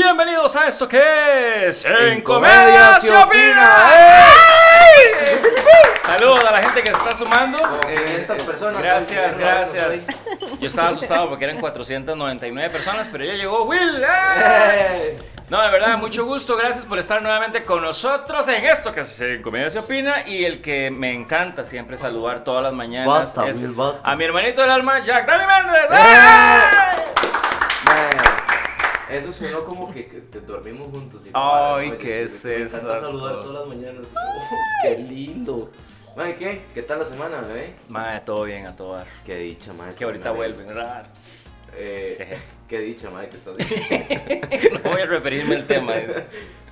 Bienvenidos a esto que es En, Comedia, se opina. Saludos a la gente que se está sumando. Como 500 personas. Gracias, gracias. Yo estaba asustado porque eran 499 personas, pero ya llegó Will. No, de verdad, mucho gusto. Gracias por estar nuevamente con nosotros en esto que es En Comedia se opina. Y el que me encanta siempre saludar todas las mañanas Basta, es Will, basta. a mi hermanito del alma, Jack Dani Méndez. ¡Eh! ¡Eh! Mae, Eso sonó como que, que te dormimos juntos. y Ay, madre, ¿qué me- es Me encanta eso? saludar todas las mañanas. Oh, qué lindo. Mae, ¿qué? ¿Qué tal la semana, bebé? Madre, todo bien a todo dar. Qué dicha, mae. Que ahorita vuelven. Eh, qué dicha, mae, que estás bien. No voy a referirme al tema.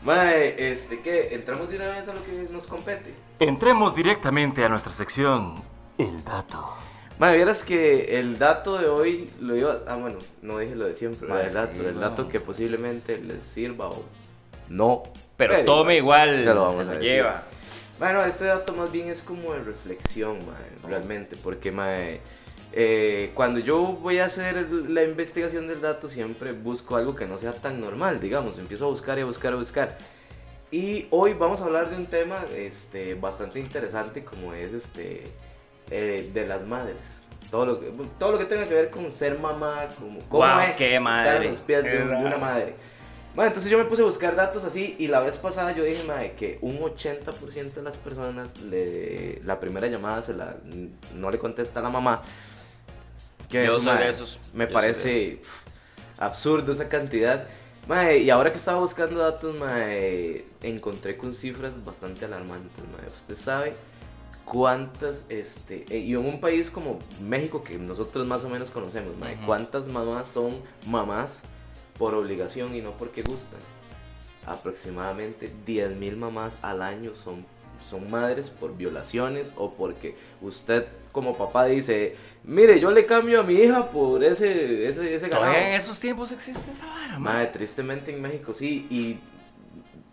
Mae, este, ¿qué? ¿Entramos de una vez a lo que nos compete? Entremos directamente a nuestra sección, el dato. Mae, vieras que el dato de hoy lo iba. Ah, bueno, no dije lo de siempre, Mae, el dato, sí, el no. dato que posiblemente les sirva o no. Pero tome igual, se lo vamos se a decir. lleva. Bueno, este dato más bien es como de reflexión, mae, realmente, porque mae, eh, cuando yo voy a hacer la investigación del dato siempre busco algo que no sea tan normal, digamos, empiezo a buscar y a buscar y a buscar. Y hoy vamos a hablar de un tema este, bastante interesante como es este, eh, de las madres. Todo lo, que, todo lo que tenga que ver con ser mamá, como, cómo Guau, es qué estar madre. a los pies de, de una madre. Bueno, entonces yo me puse a buscar datos así y la vez pasada yo dije, madre, que un 80% de las personas le, la primera llamada se la, no le contesta a la mamá. Que Yo eso, soy de mae, esos. Me Yo parece pf, absurdo esa cantidad. Mae, y ahora que estaba buscando datos, mae, encontré con cifras bastante alarmantes, mae. Usted sabe cuántas, este, eh, y en un país como México, que nosotros más o menos conocemos, mae, cuántas mamás son mamás por obligación y no porque gustan. Aproximadamente 10.000 mamás al año son, son madres por violaciones o porque usted como papá dice, mire, yo le cambio a mi hija por ese, ese, ese ganado. En esos tiempos existe esa vara. Madre, tristemente en México sí, y...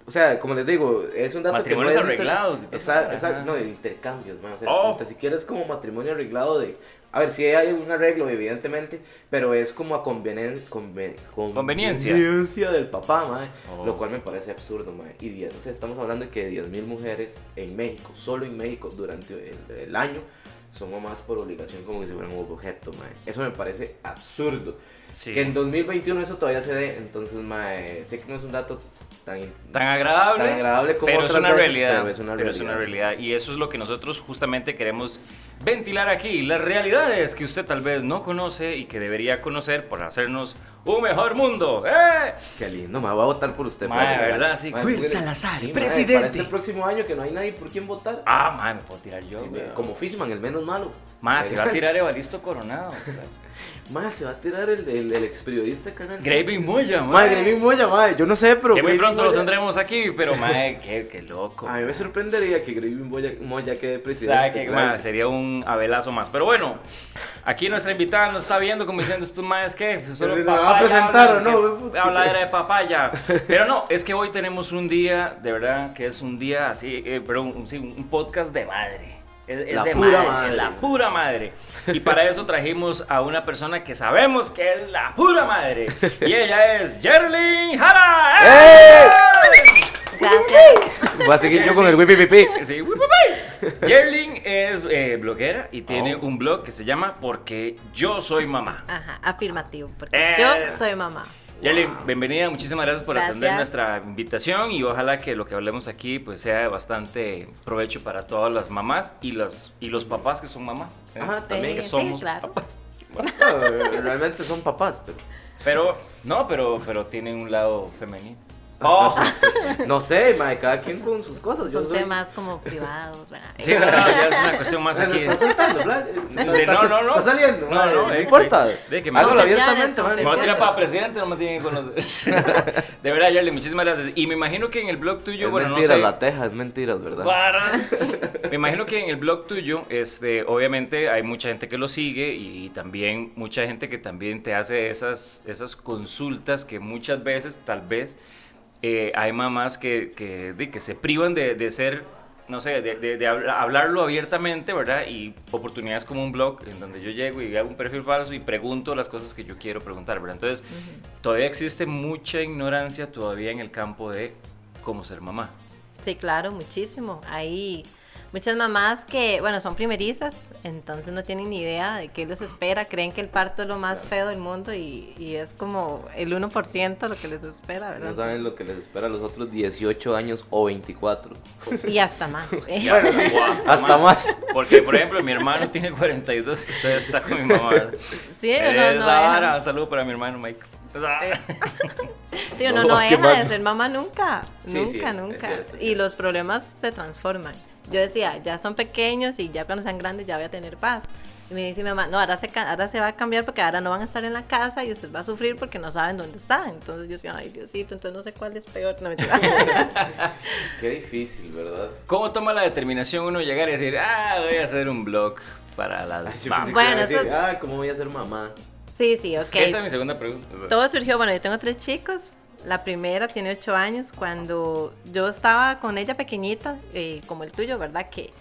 O sea, como les digo, es un dato Matrimonios que no es arreglados Exacto, exacto, no, de intercambios, man, o sea, Oh. ni siquiera es como matrimonio arreglado de... A ver, sí hay un arreglo, evidentemente, pero es como a convenen- conven- Conveniencia. conveniencia del papá, madre, Oh. lo cual me parece absurdo, madre. Y 10, o sea, estamos hablando de que 10.000 mujeres en México, solo en México, durante el, el año, son mamás por obligación como que si fueran un objeto, madre. Eso me parece absurdo. Sí. Que en 2021 eso todavía se dé, entonces, mae, sé que no es un dato tan, Tan agradable, tan agradable como pero es una realidad. pero es una pero es una realidad. realidad. Y eso es lo que nosotros justamente queremos ventilar aquí. Las realidades que usted tal vez no conoce y que debería conocer para hacernos un mejor mundo. ¡Eh! Qué lindo, me voy a votar por usted. Mae, padre, ¿verdad? Sí, Mae, Will Salazar, mae, presidente. para este próximo año que no hay nadie por quien votar. Ah, madre, me puedo tirar yo. Sí, como Fishman, el menos malo. Más, se va a tirar Evaristo Coronado. Más, se va a tirar el, el, el ex periodista canal. Gravy Moya, Madre, Gravy Moya, madre, yo no sé, pero. Que muy pronto lo Moya- tendremos aquí, pero madre, qué, qué loco. A mí me sorprendería que Gravy Moya, Moya quede presidente. ¿Sabe qué, claro. mae? Sería un abelazo más. Pero bueno, aquí nuestra invitada nos está viendo como diciendo, estos qué, Pues solo ¿Me va a papaya presentar hablan, o no, que? Habladera de papaya. Pero no, es que hoy tenemos un día, de verdad, que es un día así, eh, perdón, un, sí, un podcast de madre. Es, es La de pura madre, madre. la pura madre. Y para eso trajimos a una persona que sabemos que es la pura madre. Y ella es Jerlyn Jara. ¡Eh! Gracias. Voy a seguir yo con el Whippy Pipi. Sí. Jerlyn es eh, bloguera y tiene Oh. un blog que se llama Porque yo soy mamá. Ajá, afirmativo, porque Eh. yo soy mamá. Jerlyn, bienvenida, muchísimas gracias por atender nuestra invitación y ojalá que lo que hablemos aquí pues sea de bastante provecho para todas las mamás y los, y los papás que son mamás. ¿eh? Ajá, también. que sí, somos claro. papás. No, realmente son papás, pero. Pero, no, pero, pero tienen un lado femenino. Oh, No sé, mae, cada quien con sus cosas. Yo Son soy... temas como privados, ¿verdad? sí, no, no, ya es una cuestión más Se aquí. está soltando, ¿verdad? De- no, no, no. Está saliendo, No, no, no importa. de- que me- Hágalo abiertamente, Me voy a tirar para presidente, no me tienen que conocer. De verdad, Yarly, muchísimas gracias. Y me imagino que en el blog tuyo, Es bueno, mentira, no sé. la teja, es mentira, ¿verdad? Para. Me imagino que en el blog tuyo, este, obviamente hay mucha gente que lo sigue y también mucha gente que también te hace esas, esas consultas que muchas veces, tal vez, eh, hay mamás que, que, se privan de, de ser no sé, de, de- de habla- hablarlo abiertamente, ¿verdad? Y oportunidades como un blog en donde yo llego y hago un perfil falso y pregunto las cosas que yo quiero preguntar, ¿verdad? Entonces, todavía existe mucha ignorancia todavía en el campo de cómo ser mamá. Sí, claro, muchísimo. Hay muchas mamás que, bueno, son primerizas, entonces no tienen ni idea de qué les espera, creen que el parto es lo más feo del mundo y, y es como el 1% lo que les espera, ¿verdad? No saben lo que les espera a los otros 18 años o 24. Y hasta más. ¿eh? O hasta más. Porque, por ejemplo, mi hermano tiene 42 y todavía está con mi mamá. Sí, uno no vara, deja, un saludo para mi hermano Mike. Vara. sí, uno No, no deja de ser mamá nunca, Sí, nunca, sí, nunca. cierto, y cierto. los problemas se transforman. Yo decía, ya son pequeños y ya cuando sean grandes ya voy a tener paz. Y me dice mi mamá, no, ahora se, ahora se va a cambiar porque ahora no van a estar en la casa y usted va a sufrir porque no saben dónde está. Entonces yo decía, ay Diosito, entonces no sé cuál es peor. No. Qué difícil, ¿verdad? ¿Cómo toma la determinación uno llegar y decir, ah, voy a hacer un blog para las Ay, mamás? Bueno, decir, eso es- Ah, ¿cómo voy a ser mamá? sí, sí, ok. Esa es mi segunda pregunta. Todo surgió, bueno, yo tengo tres chicos. La primera tiene ocho años. Cuando yo estaba con ella pequeñita, eh, como el tuyo, ¿verdad? Que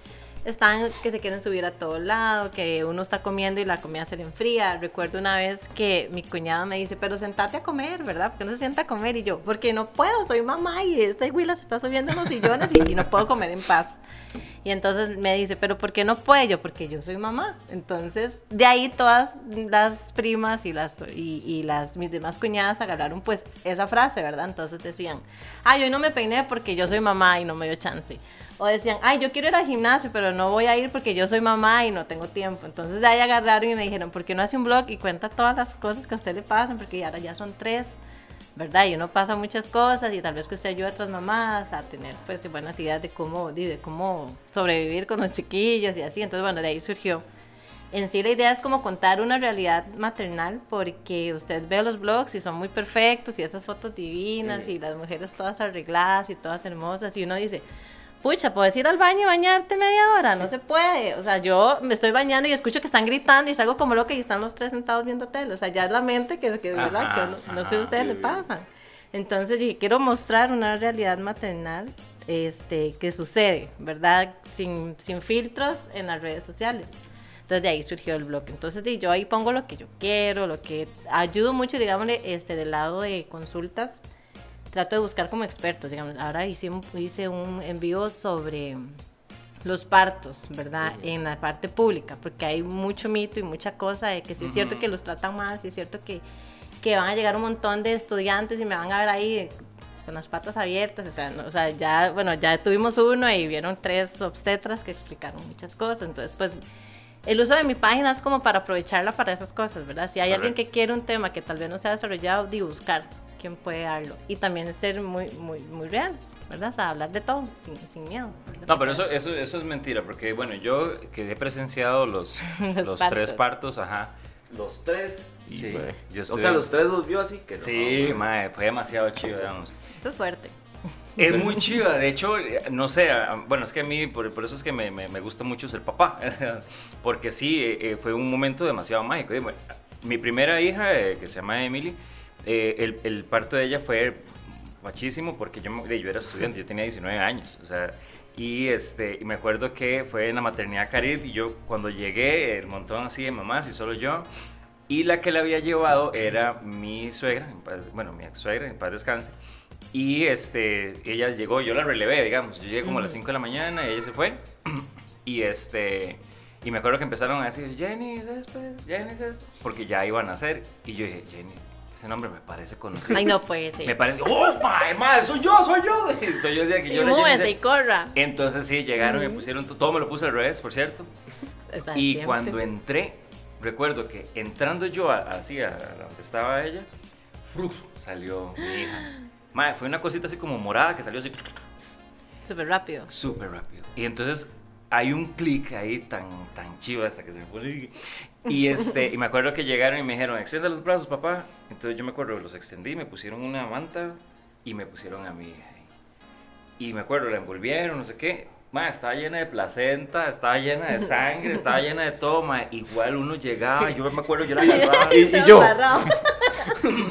están, que se quieren subir a todo lado, que uno está comiendo y la comida se le enfría. Recuerdo una vez que mi cuñado me dice, pero sentate a comer, ¿verdad? Porque no se sienta a comer. Y yo, porque no puedo, soy mamá y esta huila se está subiendo en los sillones y, y no puedo comer en paz. Y entonces me dice, pero ¿por qué no puedo? Yo, porque yo soy mamá. Entonces, de ahí todas las primas y las, y, y las mis demás cuñadas agarraron pues esa frase, ¿verdad? Entonces decían, ay, hoy no me peiné porque yo soy mamá y no me dio chance. O decían, ay, yo quiero ir al gimnasio, pero no voy a ir porque yo soy mamá y no tengo tiempo. Entonces de ahí agarraron y me dijeron, ¿por qué no hace un blog y cuenta todas las cosas que a usted le pasan? Porque ahora ya son tres. ¿verdad? Y uno pasa muchas cosas y tal vez que usted ayude a otras mamás a tener pues buenas ideas de cómo, de, de cómo sobrevivir con los chiquillos y así. Entonces, bueno, de ahí surgió. En sí la idea es como contar una realidad maternal porque usted ve los blogs y son muy perfectos y esas fotos divinas y las mujeres todas arregladas y todas hermosas y uno dice, pucha, ¿puedes ir al baño y bañarte media hora? No se puede. O sea, yo me estoy bañando y escucho que están gritando y salgo como loca y están los tres sentados viendo tele. O sea, ya es la mente que, que es verdad, Ajá, que uno- no sé si a ajá, ustedes sí, le pasa. Entonces dije, quiero mostrar una realidad maternal este, que sucede, ¿verdad? Sin, sin filtros en las redes sociales. Entonces de ahí surgió el blog. Entonces yo ahí pongo lo que yo quiero, lo que ayudo mucho, digámosle, este, del lado de consultas. Trato de buscar como expertos, digamos. Ahora hice, un- hice un envío sobre los partos, ¿verdad? En la parte pública, porque hay mucho mito y mucha cosa de que sí es cierto Ujú. que los tratan mal, sí es cierto que, que van a llegar un montón de estudiantes y me van a ver ahí con las patas abiertas, o sea, no- o sea, ya, bueno, ya tuvimos uno y vieron tres obstetras que explicaron muchas cosas, entonces, pues, el uso de mi página es como para aprovecharla para esas cosas, ¿verdad? Si hay alguien que quiere un tema que tal vez no se ha desarrollado, de buscar quién puede darlo, y también es ser muy, muy, muy real, ¿verdad? O sea, hablar de todo, sin, sin miedo. No, pero eso, eso, eso es mentira, porque bueno, yo que he presenciado los, Los los, partos. tres partos, ajá. Los tres. Sí, yo O estoy- sea, los tres los vio así que no. Sí, mae. mae, fue demasiado chido, digamos. Eso es fuerte. Es muy chiva, de hecho, no sé, bueno, es que a mí, por, por eso es que me, me- me gusta mucho ser papá, porque sí, eh, eh, fue un momento demasiado mágico. Y, bueno, mi primera hija, eh, que se llama Emily, eh, el, el parto de ella fue machísimo porque yo, yo era estudiante, yo tenía 19 años, o sea, y, este, y me acuerdo que fue en la maternidad Carit y yo cuando llegué, el montón así de mamás y solo yo, y la que la había llevado era mi suegra, bueno, mi ex suegra, en paz descanse. Y este, ella llegó, yo la relevé, digamos. Yo llegué como a las Ujú. 5 de la mañana, ella se fue. Y este, y me acuerdo que empezaron a decir, Jenny Céspedes, Jenny Céspedes, porque ya iban a hacer. Y yo dije, Jenny, ese nombre me parece conocido. Ay, no puede ser. Me parece, ¡oh, mae, soy yo, soy yo! Entonces yo decía que Y yo múvese y corra. Entonces sí, llegaron y me pusieron, to- todo me lo puse al revés, por cierto. Está Y siempre. cuando entré, recuerdo que entrando yo así a, a donde estaba ella, ¡fruf! salió mi hija. Mae, fue una cosita así como morada que salió así Súper rápido. súper rápido. Y entonces hay un clic ahí tan, tan chivo hasta que se me pone. Y, este, y me acuerdo que llegaron y me dijeron, extiende los brazos, papá. Entonces yo me acuerdo, los extendí, me pusieron una manta y me pusieron a mi hija. ahí. Y me acuerdo, la envolvieron, no sé qué. Ma, estaba llena de placenta, estaba llena de sangre, estaba llena de todo, ma. Igual uno llegaba, yo me acuerdo, yo la agarraba. Y- y yo.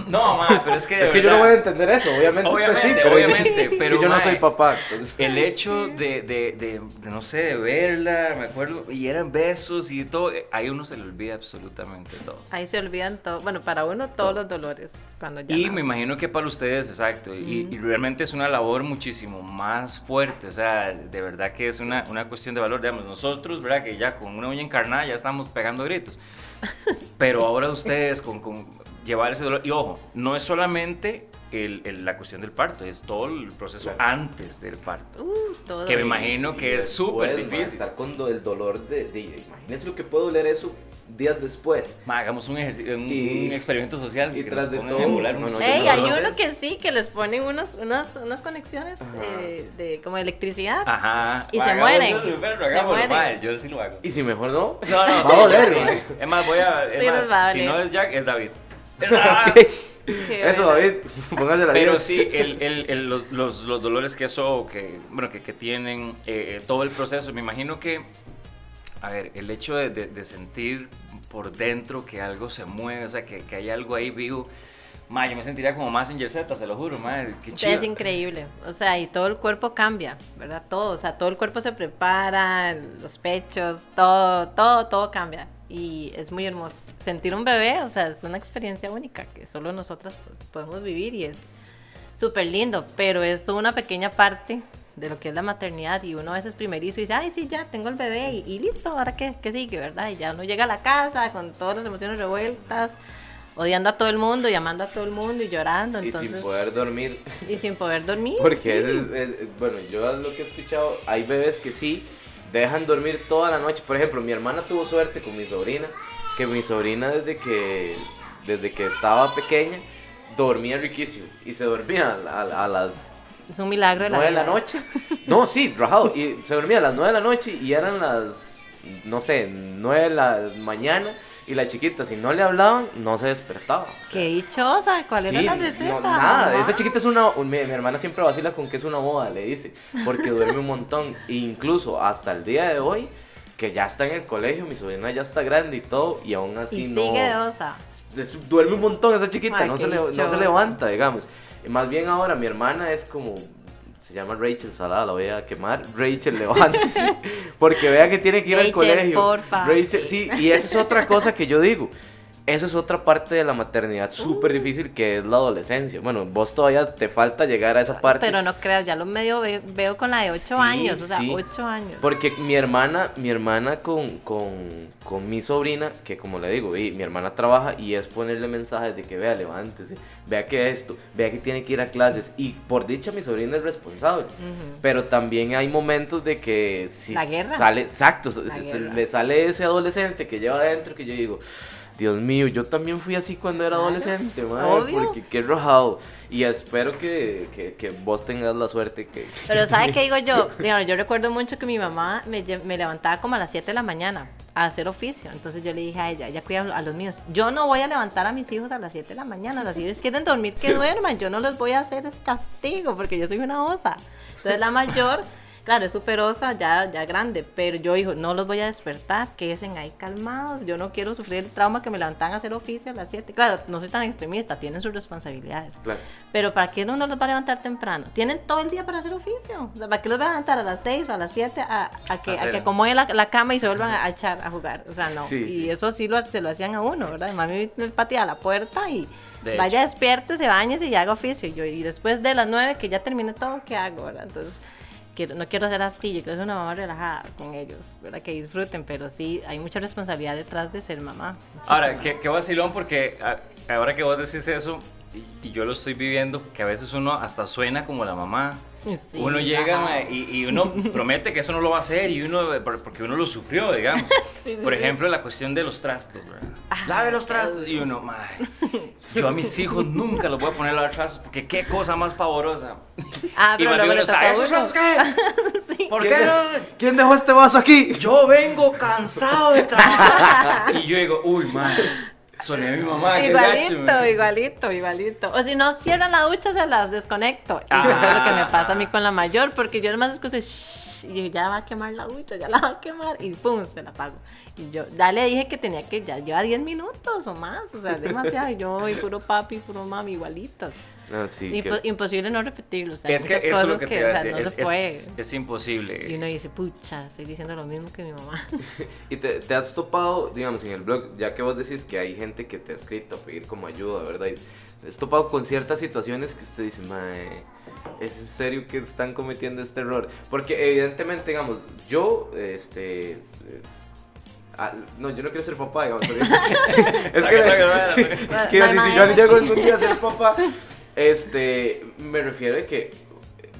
No, ma, pero es que. de Es que yo no voy a entender eso, obviamente. usted Obviamente, sí, pero obviamente, es que pero, yo no soy papá. entonces- El hecho de, de, de, de, no sé, de verla, me acuerdo, y eran besos y todo, ahí uno se le olvida absolutamente todo. Ahí se olvidan todo, bueno, para uno todos los dolores cuando ya Y nace. me imagino que para ustedes, exacto, y, y realmente es una labor muchísimo más fuerte, o sea, de verdad que es una, una cuestión de valor, digamos, nosotros, ¿verdad? Que ya con una uña encarnada ya estamos pegando gritos, pero ahora ustedes con, con llevar ese dolor, y ojo, no es solamente el- el- la cuestión del parto, es todo el proceso Claro. antes del parto, Uh, todo. que me imagino que Y es súper difícil. Estar con el dolor de, de- Imagínense lo que puede doler eso días después. Ma, hagamos un, ejercicio, un, Y- un experimento social y que tras de todo, no, no, yo Ey, no hay uno que sí, que les ponen unos, unas, unas conexiones eh, de como electricidad. Ajá. Y Ma, se mueren. perro, Se mueren. ma, yo sí lo hago. Y si mejor no. No, no, Va sí, a doler. Es más, voy a. Es Sí, más, va a si no es Jack, es David. Qué Eso. David. Póngase la Pero vida. sí, el, el- el- los, los- los dolores que eso, que, bueno, que, que tienen, eh, eh, todo el proceso, me imagino que, a ver, el hecho de, de- de sentir por dentro que algo se mueve, o sea, que, que hay algo ahí vivo, ma, yo me sentiría como más en Z, se lo juro, ma, qué chido. Es increíble, o sea, y todo el cuerpo cambia, ¿verdad? Todo, o sea, todo el cuerpo se prepara, los pechos, todo, todo, todo cambia. Y es muy hermoso. Sentir un bebé, o sea, es una experiencia única que solo nosotras podemos vivir y es súper lindo, pero es una pequeña parte de lo que es la maternidad y uno a veces primerizo y dice, ay, sí, ya tengo el bebé y, y listo, ahora qué, qué sigue, ¿verdad? Y ya uno llega a la casa con todas las emociones revueltas, odiando a todo el mundo, llamando a todo el mundo y llorando, Y entonces, sin poder dormir. y sin poder dormir. Porque sí. es- es- bueno, yo lo que he escuchado, hay bebés que sí dejan dormir toda la noche. Por ejemplo, mi hermana tuvo suerte con mi sobrina, que mi sobrina desde que, desde que estaba pequeña dormía riquísimo y se dormía a, a- a las Es un milagro de la 9 de la noche. No, sí, rajado. Y se dormía a las 9 de la noche y eran las, no sé, 9 de la mañana. Y la chiquita, si no le hablaban, no se despertaba. Qué dichosa, ¿cuál era la no, receta? nada, mamá? esa chiquita es una. un- mi, mi hermana siempre vacila con que es una boda, le dice. Porque duerme un montón. E incluso hasta el día de hoy, que ya está en el colegio, mi sobrina ya está grande y todo, y aún así Y no. sigue de osa. duerme un montón esa chiquita, Ay, no, se le- no se levanta, digamos. Y más bien ahora mi hermana es como. Se llama Rachel Salada, la voy a quemar. Rachel, levántese. Porque vea que tiene que ir al colegio. porfa. Rachel, sí, y esa es otra cosa que yo digo. Esa es otra parte de la maternidad Uh. súper difícil que es la adolescencia. Bueno, vos todavía te falta llegar a esa parte. Pero no creas, ya lo medio ve- veo con la de 8 Sí, años, o sea, sí. 8 años. Porque mi hermana, mi hermana con, con, con mi sobrina, que como le digo, mi hermana trabaja y es ponerle mensajes de que vea, levántese, vea que esto, vea que tiene que ir a clases. Y por dicha mi sobrina es responsable. Ujú. Pero también hay momentos de que si La guerra. sale, exacto, se- guerra. sale ese adolescente que lleva adentro que yo digo, Dios mío, yo también fui así cuando era adolescente, madre, porque qué rojado. Y espero que, que, que vos tengas la suerte que... Pero ¿sabe qué digo yo? Digamos, yo recuerdo mucho que mi mamá me, me levantaba como a las 7 de la mañana a hacer oficio. Entonces yo le dije a ella, ella cuida a los míos. Yo no voy a levantar a mis hijos a las 7 de la mañana. O sea, si ellos quieren dormir, que duerman. Yo no les voy a hacer castigo porque yo soy una osa. Entonces la mayor, claro, es súper osa, ya, ya grande. Pero yo digo, no los voy a despertar, quédense ahí calmados. Yo no quiero sufrir el trauma que me levantan a hacer oficio a las 7. Claro, no soy tan extremista, tienen sus responsabilidades. Claro. Pero ¿para qué uno los va a levantar temprano? Tienen todo el día para hacer oficio. O sea, ¿para qué los va a levantar a las 6 o a las 7 a, a que, a que acomoden la, la cama y se vuelvan a, echar a jugar? O sea, no. Sí, y sí. eso sí lo, se lo hacían a uno, ¿verdad? Mami me pateaba la puerta y De vaya, despiértese, bañese y haga oficio. Y, yo, y después de las 9 que ya termine todo, ¿qué hago, verdad? Entonces, no quiero ser así. Yo quiero ser una mamá relajada con ellos, ¿verdad? Que disfruten, pero sí, hay mucha responsabilidad detrás de ser mamá. Ahora, qué, vacilón, porque ahora que vos decís eso, y yo lo estoy viviendo, que a veces uno hasta suena como la mamá. Sí, uno llega y, y uno promete que eso no lo va a hacer, y uno, por- porque uno lo sufrió, digamos. Sí, sí, Por sí. ejemplo, la cuestión de los trastos, ¿verdad? Ah, Lave los trastos. Y uno, "Mae, yo a mis hijos nunca los voy a poner a lavar trastos, porque qué cosa más pavorosa. Ah, y pero más luego bien uno está, ¿esos trastos qué? Sí. ¿Por ¿Quién, qué no? ¿Quién dejó este vaso aquí? Yo vengo cansado de trabajar. y yo digo, uy, man. Soné a mi mamá. Igualito, gacho, igualito, igualito. O si no cierran la ducha, se las desconecto. Y eso es lo que me pasa a mí con la mayor, porque yo además escucho shh, y yo, ya va a quemar la ducha, ya la va a quemar, y pum, se la apago. Y yo ya le dije que tenía que, ya lleva 10 minutos o más, o sea, es demasiado. Y yo, y puro papi, puro mami, igualitos. No, sí. Impo- que- imposible no repetirlo. O sea, hay Es que eso es lo cosas que que, te iba o a sea, decir. no es, se puede. es- es imposible. Y uno dice, pucha, estoy diciendo lo mismo que mi mamá. Y te, te has topado, digamos, en el blog, ya que vos decís que hay gente que te ha escrito a pedir como ayuda, ¿verdad? Y te has topado con ciertas situaciones que usted dice, mae, ¿es en serio que están cometiendo este error? Porque evidentemente, digamos, yo, este... eh, ah, no, yo no quiero ser papá, digamos. es que, es que si, si yo llego algún día a ser papá, este, me refiero a que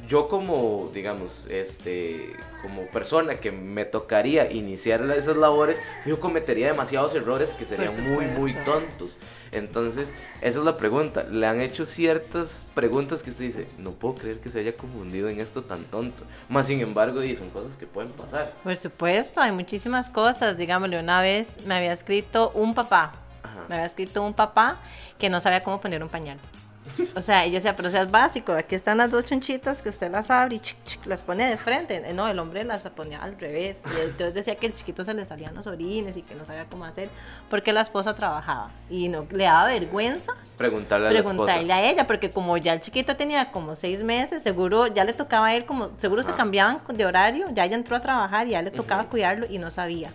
yo como, digamos, este, como persona que me tocaría iniciar esas labores, yo cometería demasiados errores que serían muy, muy tontos. Entonces, esa es la pregunta. Le han hecho ciertas preguntas que usted dice, no puedo creer que se haya confundido en esto tan tonto. Más sin embargo, y son cosas que pueden pasar. Por supuesto, hay muchísimas cosas. Digámosle, una vez me había escrito un papá, Ajá. me había escrito un papá que no sabía cómo poner un pañal. O sea, yo decía, pero o sea, es básico, aquí están las dos chonchitas que usted las abre y chic, chic, las pone de frente. Eh, No, el hombre las ponía al revés. Y entonces decía que el chiquito se le salían los orines y que no sabía cómo hacer porque la esposa trabajaba. Y no le daba vergüenza Preguntarle a la esposa. preguntarle a ella, porque como ya el chiquito tenía como seis meses, seguro ya le tocaba a él, como seguro se Ah. cambiaban de horario, ya ella entró a trabajar y ya le tocaba Ujú. cuidarlo y no sabía.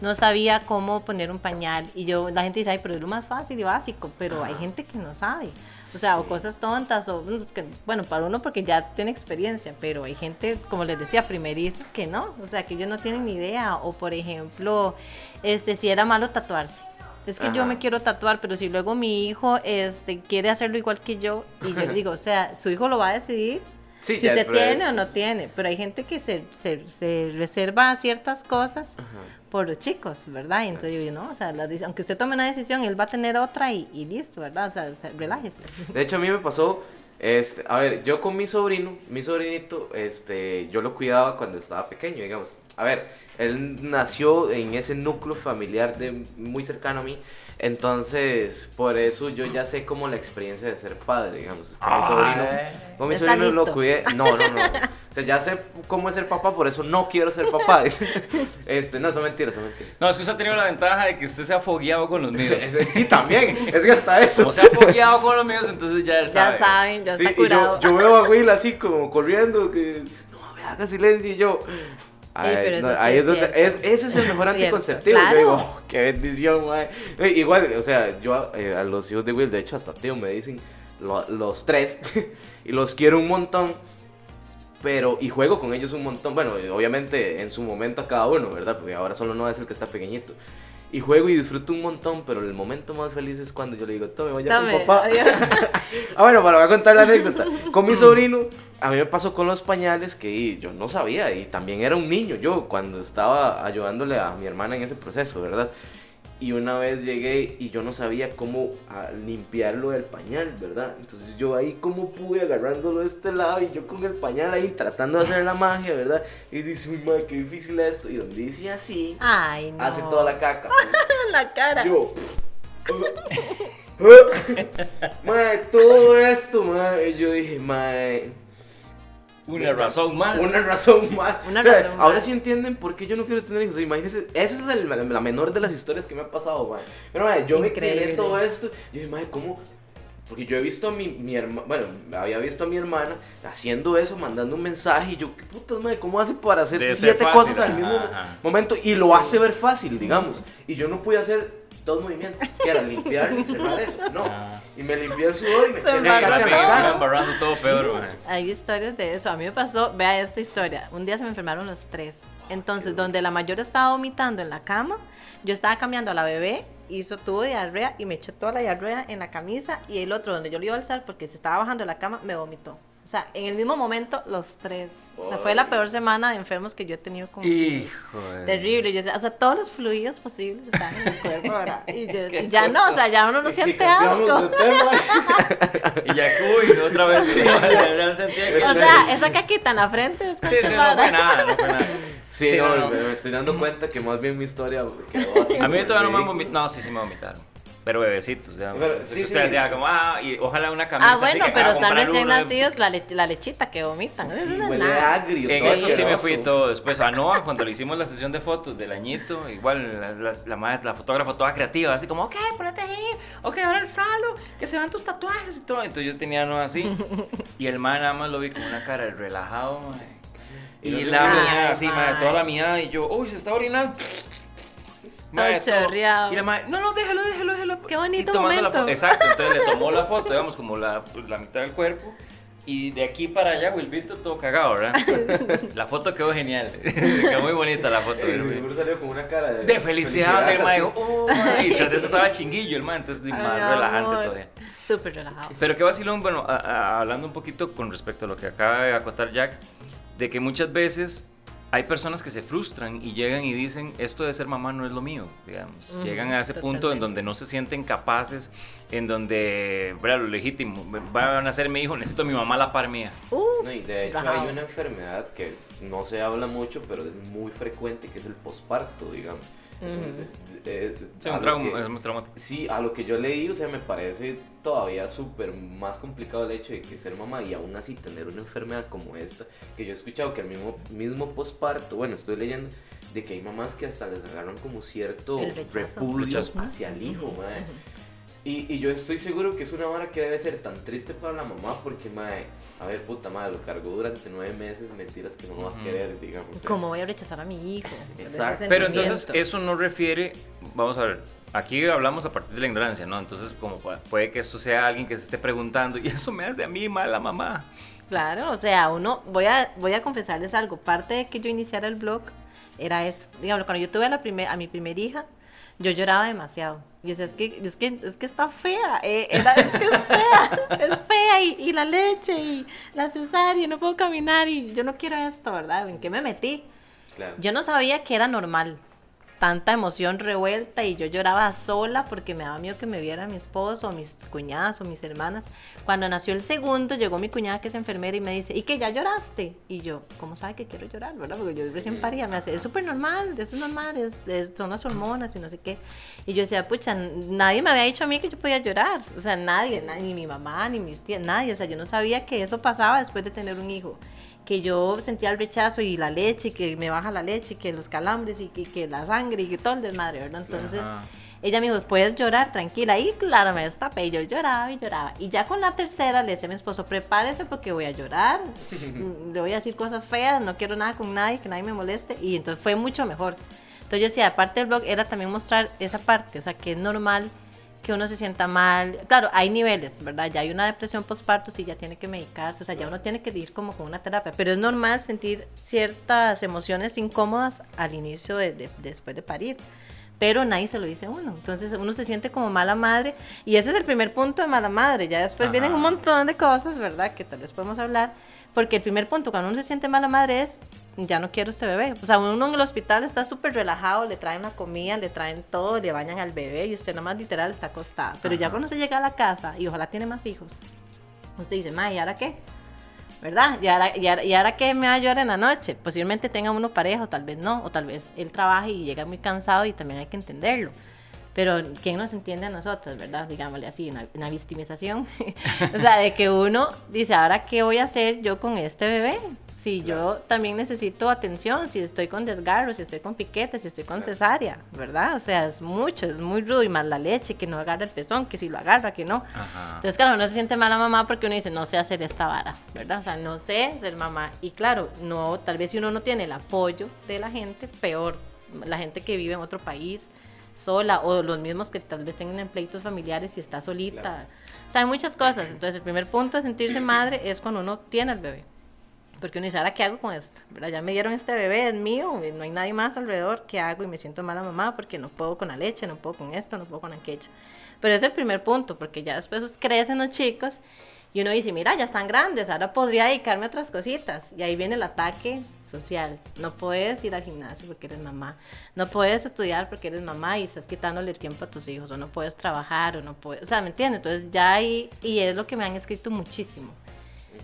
No sabía cómo poner un pañal. Y yo, la gente dice, ay, pero es lo más fácil y básico, pero hay gente que no sabe. O sea, o cosas tontas, o mm, bueno, para uno porque ya tiene experiencia, pero hay gente, como les decía, primerizos que no, o sea, que ellos no tienen ni idea. O por ejemplo, este, si era malo tatuarse. Es que yo me quiero tatuar, pero si luego mi hijo este, quiere hacerlo igual que yo, y yo digo, o sea, su hijo lo va a decidir Sí, si usted tiene es- o no tiene, pero hay gente que se, se, se reserva ciertas cosas Ajá. Por los chicos, ¿verdad? Y entonces yo no, o sea, la aunque usted tome una decisión, él va a tener otra y, y listo, ¿verdad? O sea, o sea, relájese. De hecho, a mí me pasó, este, a ver, yo con mi sobrino, mi sobrinito, este, yo lo cuidaba cuando estaba pequeño, digamos. A ver, él nació en ese núcleo familiar de muy cercano a mí, entonces, por eso yo ya sé como la experiencia de ser padre, digamos. Con mi sobrino, con mi Está sobrino lo cuidé, no, no, no. O sea, ya sé cómo es ser papá, por eso no quiero ser papá. Este, no, son mentiras, son mentiras. No, es que usted ha tenido la ventaja de que usted se ha fogueado con los míos. Sí, también, es que hasta eso. Como se ha fogueado con los míos, entonces ya él sabe. Ya saben, ya Sí, está yo, curado. yo veo a Will así como corriendo, que no, me haga silencio y yo. Ay, no, ahí es es donde, cierto. es, ese es el es mejor anticonceptivo. claro. Yo digo, oh, qué bendición, mae. Eh, Igual, o sea, yo eh, a los hijos de Will, de hecho, hasta tío me dicen lo- los tres, y los quiero un montón. Pero, y juego con ellos un montón. Bueno, obviamente en su momento a cada uno, ¿verdad? Porque ahora solo no es el que está pequeñito. Y juego y disfruto un montón, pero el momento más feliz es cuando yo le digo, tome, vaya Tome, con papá. Ah, bueno, para voy a contar la anécdota. Con mi sobrino, a mí me pasó con los pañales que yo no sabía y también era un niño yo cuando estaba ayudándole a mi hermana en ese proceso, ¿verdad? Y una vez llegué y yo no sabía cómo ah, limpiarlo del pañal, ¿verdad? Entonces yo ahí como pude agarrándolo de este lado y yo con el pañal ahí tratando de hacer la magia, ¿verdad? Y dice, uy, madre, qué difícil es esto. Y donde dice así, Ay, no. hace toda la caca. la cara. Yo. Mae, todo esto, mae. y Yo dije, mae. Una razón más. Una razón más. Una O sea, razón ahora más. sí entienden por qué yo no quiero tener hijos. Imagínense, esa es la, la menor de las historias que me ha pasado, mae. Pero, yo me Increíble. quedé todo esto. Yo dije, mae, ¿cómo? Porque yo he visto a mi, mi hermana, bueno, había visto a mi hermana haciendo eso, mandando un mensaje. Y yo, ¿qué putas, mae? ¿Cómo hace para hacer De siete fácil, cosas al mismo ajá. momento? Y lo hace ver fácil, digamos. Y yo no pude hacer dos movimientos, que era limpiar y cerrar eso. No. Ah. Y me limpié el sudor y me Sí, cara. embarrando todo peor, mae. Hay historias de eso. A mí me pasó, vea esta historia. Un día se me enfermaron los tres. Entonces, donde la mayor estaba vomitando en la cama, yo estaba cambiando a la bebé, hizo, tuvo diarrea y me echó toda la diarrea en la camisa. Y el otro, donde yo lo iba a alzar porque se estaba bajando de la cama, me vomitó. O sea, en el mismo momento, los tres. O sea, fue la peor semana de enfermos que yo he tenido con Hijo de... Terrible, yo o sea, todos los fluidos posibles estaban en el cuerpo, ¿verdad? Y yo, ya no, o sea, ya uno no Y si siente asco. tema, Y ya, uy, otra vez. Sí, ya, ya sentía que... O sea, esa caquita en la frente es Sí, sí, no fue nada, no fue nada. Sí, no, Me, me estoy dando cuenta que más bien mi historia quedó así. A mí todavía no me han vomitado. No, sí, sí me vomitaron. Pero bebecitos. Pero, usted sí. decía como, ah, y ojalá una camisa. Ah, así bueno, que pero están recién nacidos la, le- la lechita que vomitan. Eso Sí, no es huele nada. agrio. En eso sí me fui todo. Después a Noah, cuando le hicimos la sesión de fotos del añito, igual la, la, la, madre- la fotógrafa toda creativa, así como, ok, ponete ahí, ok, ahora el salo, que se vean tus tatuajes y todo. Entonces yo tenía a Noah así, y el man nada más lo vi con una cara de relajado, mae. Y la mía, así, mae. toda la mía, y yo, uy, se está orinando. Mae, todo. chorreado. Y la madre, no, no, déjalo, déjalo, déjalo. Qué bonito Y tomando la momento. foto- Exacto, entonces le tomó la foto, digamos, como la, la mitad del cuerpo. Y de aquí para allá, Wilvito todo cagado, ¿verdad? La foto quedó genial. quedó muy bonita la foto. Will. seguro salió con una cara de, De felicidad, el así. dijo, "Oh", y tras de eso estaba chinguillo el man, entonces Ay, más relajante amor. todavía. Súper relajado. Pero qué vacilón, bueno, a- a- hablando un poquito con respecto a lo que acaba de acotar Jack, de que muchas veces hay personas que se frustran y llegan y dicen, esto de ser mamá no es lo mío, digamos. Llegan a ese punto en totalmente. donde no se sienten capaces, en donde, ¿verdad? Lo legítimo, van a ser mi hijo, necesito a mi mamá a la par mía. Uh, No, y de hecho hay una enfermedad que no se habla mucho, pero es muy frecuente, que es el posparto, digamos. Un- Sí, a un lo trauma, que- es muy traumático. Sí, a lo que yo leí, o sea, me parece todavía súper más complicado el hecho de que ser mamá y aún así tener una enfermedad como esta, que yo he escuchado que al mismo, mismo posparto, bueno, estoy leyendo, de que hay mamás que hasta les agarran como cierto El Rechazo. hacia el hijo, ujú. Y, y yo estoy seguro que es una vara que debe ser tan triste para la mamá porque, mae, a ver, puta madre, lo cargó durante nueve meses, mentiras que no va a querer, digamos. ¿Cómo voy a rechazar a mi hijo? Exacto. Pero entonces eso no refiere, vamos a ver, aquí hablamos a partir de la ignorancia, ¿no? Entonces como pu- puede que esto sea alguien que se esté preguntando, y eso me hace a mí mala mamá. Claro, o sea, uno, voy a, voy a confesarles algo, parte de que yo iniciara el blog era eso. Digamos, cuando yo tuve a, la primer, a mi primer hija, yo lloraba demasiado. Y decía, es que, es que, es que está fea, eh, era- es que es fea, es fea, y, y la leche, y la cesárea, y no puedo caminar, y yo no quiero esto, ¿verdad? ¿En qué me metí? Claro. Yo no sabía que era normal tanta emoción revuelta y yo lloraba sola porque me daba miedo que me viera mi esposo o mis cuñadas o mis hermanas. Cuando nació el segundo, llegó mi cuñada que es enfermera y me dice, ¿y que ya lloraste? Y yo, ¿cómo sabe que quiero llorar? ¿verdad? Porque yo recién paría, me hace, es súper normal, es normal, es, es- son las hormonas y no sé qué. Y yo decía, pucha, nadie me había dicho a mí que yo podía llorar, o sea, nadie, nadie, ni mi mamá, ni mis tías, nadie, o sea, yo no sabía que eso pasaba después de tener un hijo que yo sentía el rechazo y la leche, y que me baja la leche, y que los calambres y que, que la sangre y que todo el desmadre, ¿verdad? Entonces Ajá. ella me dijo, puedes llorar, tranquila. Y claro, me destapé y yo lloraba y lloraba. Y ya con la tercera le decía a mi esposo, prepárese porque voy a llorar, le voy a decir cosas feas, no quiero nada con nadie, que nadie me moleste. Y entonces fue mucho mejor. Entonces yo decía, aparte del blog, era también mostrar esa parte, o sea, que es normal que uno se sienta mal. Claro, hay niveles, ¿verdad? Ya hay una depresión postparto, sí, ya tiene que medicarse, o sea, ya uno tiene que ir como con una terapia, pero es normal sentir ciertas emociones incómodas al inicio de, de- después de parir. Pero nadie se lo dice a uno. Entonces uno se siente como mala madre. Y ese es el primer punto de mala madre. Ya después Ajá. vienen un montón de cosas, ¿verdad? Que tal vez podemos hablar. Porque el primer punto, cuando uno se siente mala madre, es ya no quiero este bebé. O sea, uno en el hospital está súper relajado, le traen la comida, le traen todo, le bañan al bebé y usted nada más literal está acostada. Pero ya Ajá. cuando se llega a la casa y ojalá tiene más hijos, usted dice, ma, ¿y ahora qué? ¿Verdad? ¿Y ahora, y, ahora, ¿Y ahora qué me va a ayudar en la noche? Posiblemente tenga uno pareja, o tal vez no, o tal vez él trabaje y llega muy cansado y también hay que entenderlo. Pero ¿quién nos entiende a nosotros, verdad? Digámosle así, una, una victimización. o sea, de que uno dice, ¿ahora qué voy a hacer yo con este bebé? Si yo también necesito atención, si estoy con desgarro, si estoy con piquetes, si estoy con cesárea, ¿verdad? O sea, es mucho, es muy rudo y más la leche, que no agarra el pezón, que si lo agarra, que no. Ajá. Entonces, claro, uno se siente mala mamá porque uno dice, no sé hacer esta vara, ¿verdad? O sea, no sé ser mamá. Y claro, no, tal vez si uno no tiene el apoyo de la gente, peor, la gente que vive en otro país sola o los mismos que tal vez tengan pleitos familiares y está solita. Claro. O sea, hay muchas cosas. Entonces, el primer punto de sentirse madre es cuando uno tiene al bebé. Porque uno dice, ¿ahora qué hago con esto? ¿Verdad? Ya me dieron este bebé, es mío, no hay nadie más alrededor, ¿qué hago? Y me siento mala mamá porque no puedo con la leche, no puedo con esto, no puedo con aquello. Pero es el primer punto, porque ya después crecen los chicos y uno dice, mira, ya están grandes, ahora podría dedicarme a otras cositas. Y ahí viene el ataque social. No puedes ir al gimnasio porque eres mamá. No puedes estudiar porque eres mamá y estás quitándole tiempo a tus hijos. O no puedes trabajar, o no puedes... O sea, ¿me entiendes? Entonces ya ahí... Y es lo que me han escrito muchísimo.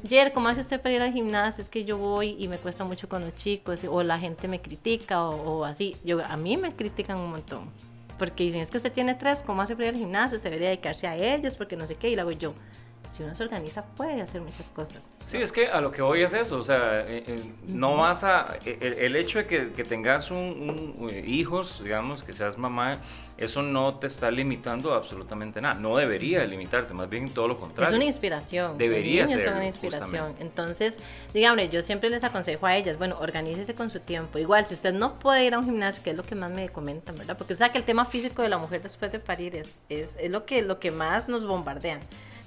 Jer, ¿cómo hace usted para ir al gimnasio? Es que yo voy y me cuesta mucho con los chicos, o la gente me critica, o, así. Yo, a mí me critican un montón, porque dicen, es que usted tiene tres, ¿cómo hace para ir al gimnasio? Usted debería dedicarse a ellos, porque no sé qué, y luego yo si uno se organiza puede hacer muchas cosas. Sí, es que a lo que voy es eso, o sea, eh, eh, no vas a, el, el hecho de que, que tengas un, un, eh, hijos, digamos, que seas mamá, eso no te está limitando absolutamente nada, no debería limitarte, más bien todo lo contrario. Es una inspiración. Debería ser. Es una inspiración. Justamente. Entonces, dígame, yo siempre les aconsejo a ellas, bueno, organícese con su tiempo. Igual, si usted no puede ir a un gimnasio, que es lo que más me comentan, ¿verdad? Porque o sea que el tema físico de la mujer después de parir es, es, es lo, que, lo que más nos bombardean.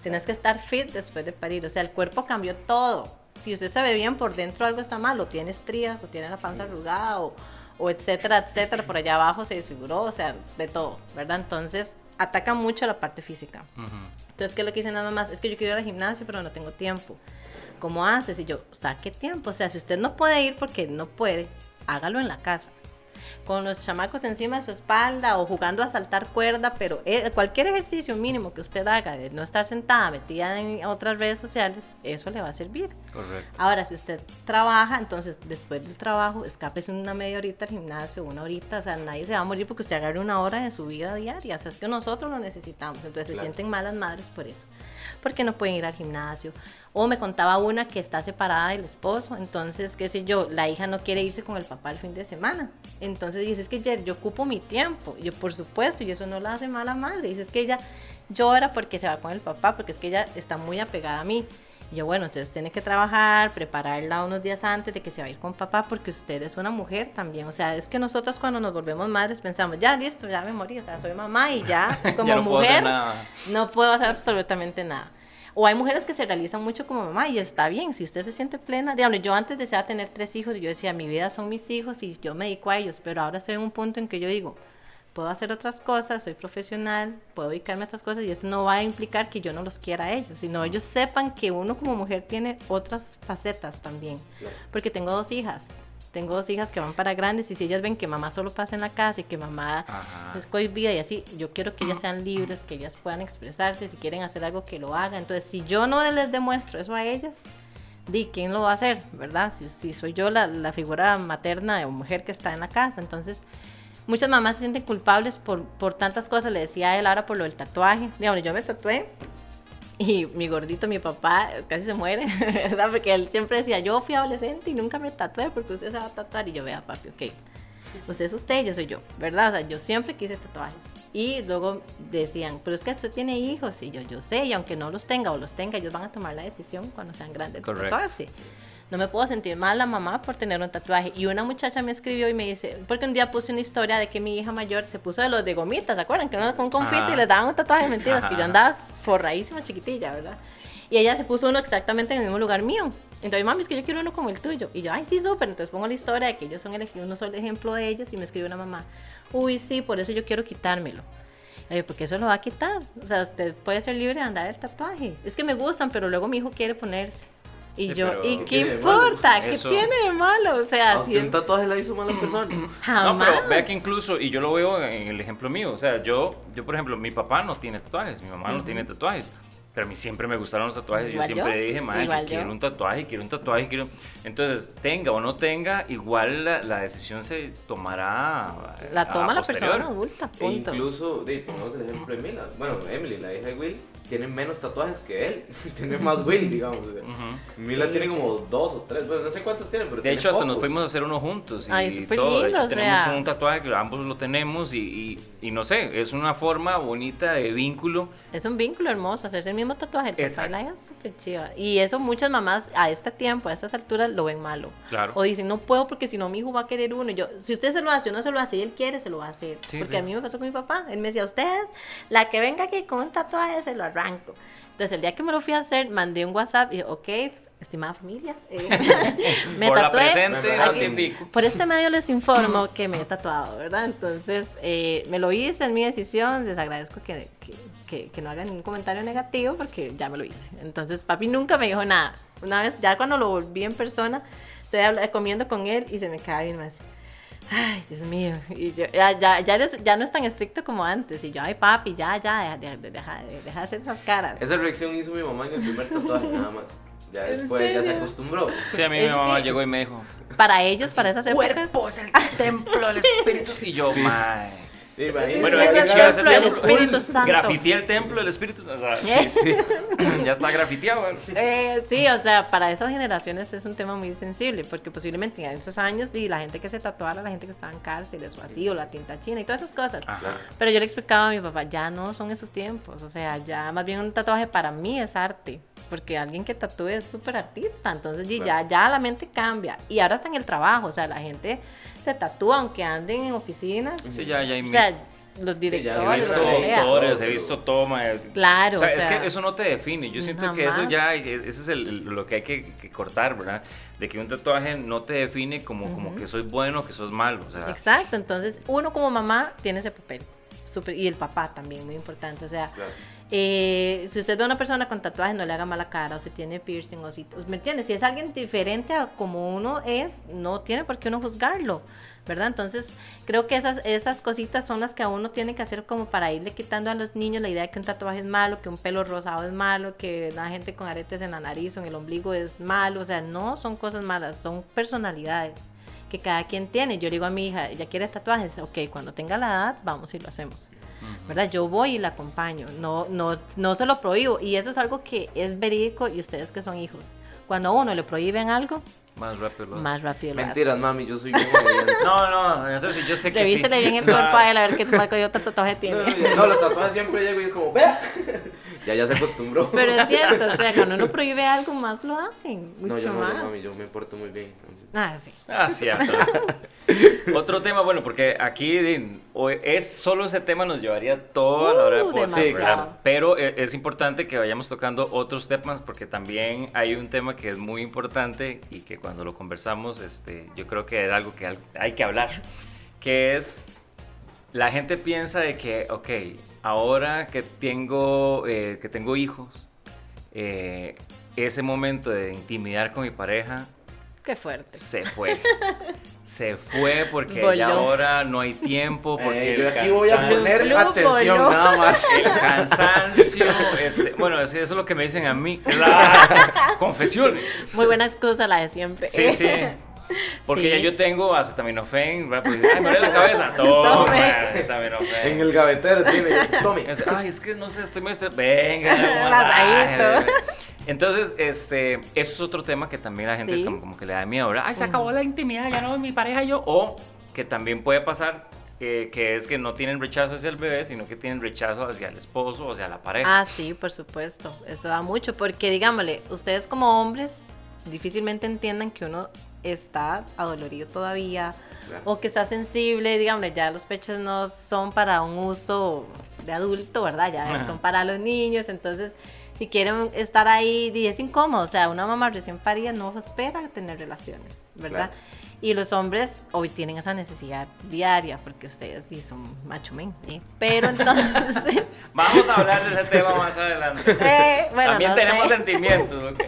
Tienes que estar fit después de parir. O sea, el cuerpo cambió todo. Si usted se ve bien por dentro, algo está mal. O tiene estrías, o tiene la panza arrugada, o, o etcétera, etcétera. Por allá abajo se desfiguró, o sea, de todo, ¿verdad? Entonces, ataca mucho la parte física. Uh -huh. Entonces, ¿qué es lo que dicen nada más? Es que yo quiero ir al gimnasio, pero no tengo tiempo. ¿Cómo haces? Y yo, saque tiempo. O sea, si usted no puede ir porque no puede, hágalo en la casa con los chamacos encima de su espalda o jugando a saltar cuerda, pero eh, cualquier ejercicio mínimo que usted haga de no estar sentada metida en otras redes sociales, eso le va a servir. Correcto. Ahora, si usted trabaja, entonces después del trabajo, escápese una media horita al gimnasio, una horita, o sea, nadie se va a morir porque usted agarre una hora de su vida diaria, o sea, es que nosotros lo necesitamos, entonces claro. se sienten malas madres por eso, porque no pueden ir al gimnasio. O me contaba una que está separada del esposo, entonces, qué sé yo, la hija no quiere irse con el papá el fin de semana. Entonces dice, es que Jer, yo ocupo mi tiempo. Yo, por supuesto, y eso no la hace mala madre. Dice, es que ella llora porque se va con el papá, porque es que ella está muy apegada a mí. Y yo, bueno, entonces tiene que trabajar, prepararla unos días antes de que se va a ir con papá, porque usted es una mujer también. O sea, es que nosotras cuando nos volvemos madres pensamos, ya listo, ya me morí, o sea, soy mamá y ya, como ya no mujer, puedo no puedo hacer absolutamente nada. O hay mujeres que se realizan mucho como mamá y está bien, si usted se siente plena. Digamos, yo antes deseaba tener tres hijos y yo decía, mi vida son mis hijos y yo me dedico a ellos, pero ahora estoy en un punto en que yo digo, puedo hacer otras cosas, soy profesional, puedo dedicarme a otras cosas y eso no va a implicar que yo no los quiera a ellos, sino ellos sepan que uno como mujer tiene otras facetas también. Porque tengo dos hijas, tengo dos hijas que van para grandes y si ellas ven que mamá solo pasa en la casa y que mamá Ajá. es cohibida y así, yo quiero que ellas sean libres, que ellas puedan expresarse, si quieren hacer algo que lo hagan. Entonces, si yo no les demuestro eso a ellas, di, ¿quién lo va a hacer? ¿Verdad? Si, si soy yo la, la, figura materna o mujer que está en la casa. Entonces, muchas mamás se sienten culpables por, por tantas cosas. Le decía a él ahora por lo del tatuaje. Digamos, yo me tatué y mi gordito, mi papá, casi se muere, ¿verdad? Porque él siempre decía, yo fui adolescente y nunca me tatué porque usted se va a tatuar. Y yo, vea, papi, ok, usted es usted, yo soy yo, ¿verdad? O sea, yo siempre quise tatuajes. Y luego decían, pero es que usted tiene hijos. Y yo, yo sé, y aunque no los tenga o los tenga, ellos van a tomar la decisión cuando sean grandes de tatuarse. No me puedo sentir mal la mamá por tener un tatuaje. Y una muchacha me escribió y me dice, porque un día puse una historia de que mi hija mayor se puso de los de gomitas, ¿se acuerdan? Que no con confite y les daban un tatuaje, mentiras, Ajá. que yo andaba forradísima, chiquitilla, ¿verdad? Y ella se puso uno exactamente en el mismo lugar mío. Entonces, mami, es que yo quiero uno como el tuyo. Y yo, ay, sí, súper. Entonces pongo la historia de que ellos son el, uno solo ejemplo de ellos y me escribe una mamá, uy, sí, por eso yo quiero quitármelo. Eh, porque eso lo va a quitar. O sea, usted puede ser libre de andar el tatuaje. Es que me gustan, pero luego mi hijo quiere ponerse. Y Sí, yo, pero ¿y ¿qué qué importa? ¿Qué Eso- tiene de malo? O sea, ¿A si un tatuaje la hizo mala persona? No, jamás. pero vea que incluso, y yo lo veo en el ejemplo mío, o sea, yo, yo por ejemplo, mi papá no tiene tatuajes, mi mamá no Ujú. tiene tatuajes, pero a mí siempre me gustaron los tatuajes, y yo Igual siempre yo, dije, madre, yo igual quiero yo". un tatuaje, quiero un tatuaje, quiero... Entonces, tenga o no tenga, igual la, la decisión se tomará eh, la a toma la posterior. persona adulta, E punto. incluso, de, pongamos el ejemplo de Mila. Bueno, Emily, la hija de Will, tiene menos tatuajes que él. tiene más Will, digamos. sea. Ujú. Mila Sí, tiene sí. como dos o tres, bueno, no sé cuántos tiene, pero De tiene hecho, hasta nos fuimos a hacer uno juntos y Ay, súper todo. De lindo, hecho, o tenemos sea. un tatuaje que ambos lo tenemos y, y, y no sé, es una forma bonita de vínculo. Es un vínculo hermoso, hacerse el mismo tatuaje. Exacto. es súper chiva. Y eso muchas mamás a este tiempo, a estas alturas, lo ven malo. Claro. O dicen, no puedo porque si no mi hijo va a querer uno. Y yo, si usted se lo hace o no se lo hace y él quiere, se lo va a hacer. Sí, porque a mí me pasó con mi papá. Él me decía, ustedes, la que venga aquí con un tatuaje, se lo arranco. Entonces, el día que me lo fui a hacer, mandé un WhatsApp y dije, ok, estimada familia, eh, me Por la tatué. presente, Me ratifico. Por este medio les informo que me he tatuado, ¿verdad? Entonces, eh, me lo hice, es mi decisión. Les agradezco que, que, que- que no hagan ningún comentario negativo porque ya me lo hice. Entonces, papi nunca me dijo nada. Una vez, ya cuando lo volví en persona, estoy comiendo con él y se me cae bien más. Ay, Dios mío. Y yo, ya, ya, ya, eres- ya no es tan estricto como antes. Y yo, ay, papi, ya, ya, deja, de- deja, de- deja de hacer esas caras. Esa reacción hizo mi mamá en el primer tatuaje, nada más. Ya ¿En después ya se acostumbró. Sí, a mí Es mi mamá que- llegó y me dijo, Para ellos, para esas épocas. es el templo del espíritu. Y yo, Sí. mae. Imagínate. Bueno, es es el templo del es Espíritu Santo. Grafiteé el templo del Espíritu Santo. O sea, ¿Eh? sí, sí. ya está grafiteado. bueno. Eh, sí, o sea, para esas generaciones es un tema muy sensible, porque posiblemente en esos años y la gente que se tatuara, la gente que estaba en cárceles o así, o la tinta china y todas esas cosas. Ajá. Pero yo le explicaba a mi papá, ya no son esos tiempos, o sea, ya más bien un tatuaje para mí es arte, porque alguien que tatúe es súper artista, entonces y ya, ya la mente cambia. Y ahora está en el trabajo, o sea, la gente se tatúa aunque anden en oficinas. Sí, ya, ya hay O sea, los He directores, visto lo que sea. autores, he visto toma. Claro, O sea, o es sea, que eso no te define. Yo siento que eso ya, ese es el- lo que hay que, que cortar, ¿verdad? De que un tatuaje no te define como, como Ujú. que soy bueno, que sos malo. O sea, Exacto, entonces uno como mamá tiene ese papel. súper- y el papá también, muy importante. O sea, Claro. Eh, si usted ve a una persona con tatuaje, no le haga mala cara, o si tiene piercing, o si, ¿me entiende? Si es alguien diferente a como uno es, no tiene por qué uno juzgarlo, ¿verdad? Entonces, creo que esas, esas cositas son las que a uno tiene que hacer como para irle quitando a los niños la idea de que un tatuaje es malo, que un pelo rosado es malo, que la gente con aretes en la nariz o en el ombligo es malo, o sea, no son cosas malas, son personalidades que cada quien tiene. Yo digo a mi hija, ella quiere tatuajes, ok, cuando tenga la edad, vamos y lo hacemos. ¿Verdad? Yo voy y la acompaño, no, no, no se lo prohíbo. Y eso es algo que es verídico y ustedes que son hijos. Cuando a uno le prohíben algo, Más rápido. lo hace. más rápido lo hace. Mentiras, mami, yo soy bien. No, no, eso sí, yo sé que sí. Revísele bien el cuerpo a él a ver qué tipo de tatuaje tiene. No, los tatuajes siempre llego y es como, vea. Ya, ya se acostumbró. Pero es cierto, o sea, cuando uno prohíbe algo, más lo hacen, mucho No, yo no, más. yo, mami, yo me porto muy bien. Ah, sí. Ah, cierto. Otro tema, bueno, porque aquí es solo ese tema nos llevaría toda la hora de Uh, podcast, demasiado. ¿verdad? Pero e- es importante que vayamos tocando otros temas porque también hay un tema que es muy importante y que cuando lo conversamos, este, yo creo que es algo que hay que hablar, que es la gente piensa de que, ok, ahora que tengo, eh, que tengo hijos, eh, ese momento de intimidar con mi pareja Qué fuerte. se fue. Se fue porque Voló. ya ahora no hay tiempo. Porque Eh, yo aquí voy a poner atención nada más. El cansancio, este, bueno, es- eso es lo que me dicen a mí. La- confesiones. Muy buena excusa la de siempre. Sí, sí. Porque Sí. ya yo tengo acetaminofén. Pues, ay, me duele la cabeza. Toma, acetaminofén. En el gavetero tiene, tome. Es, Ay, es que no sé, estoy muy Venga, un. Entonces, este, eso es otro tema que también la gente Sí. como, como que le da miedo, ¿verdad? Ay, se acabó la intimidad, ya no, mi pareja y yo. O que también puede pasar, eh, que es que no tienen rechazo hacia el bebé, sino que tienen rechazo hacia el esposo o hacia la pareja. Ah, sí, por supuesto. Eso da mucho, porque digámosle, ustedes como hombres difícilmente entiendan que uno está adolorido todavía Claro. o que está sensible, digámosle, ya los pechos no son para un uso de adulto, ¿verdad? Ya Ajá. son para los niños, entonces si quieren estar ahí, es incómodo, o sea, una mamá recién parida no espera tener relaciones, ¿verdad? Claro. Y los hombres hoy tienen esa necesidad diaria, porque ustedes di, son macho men, ¿eh? Pero entonces... Vamos a hablar de ese tema más adelante. Eh, bueno, también no tenemos sé. sentimientos, ¿ok?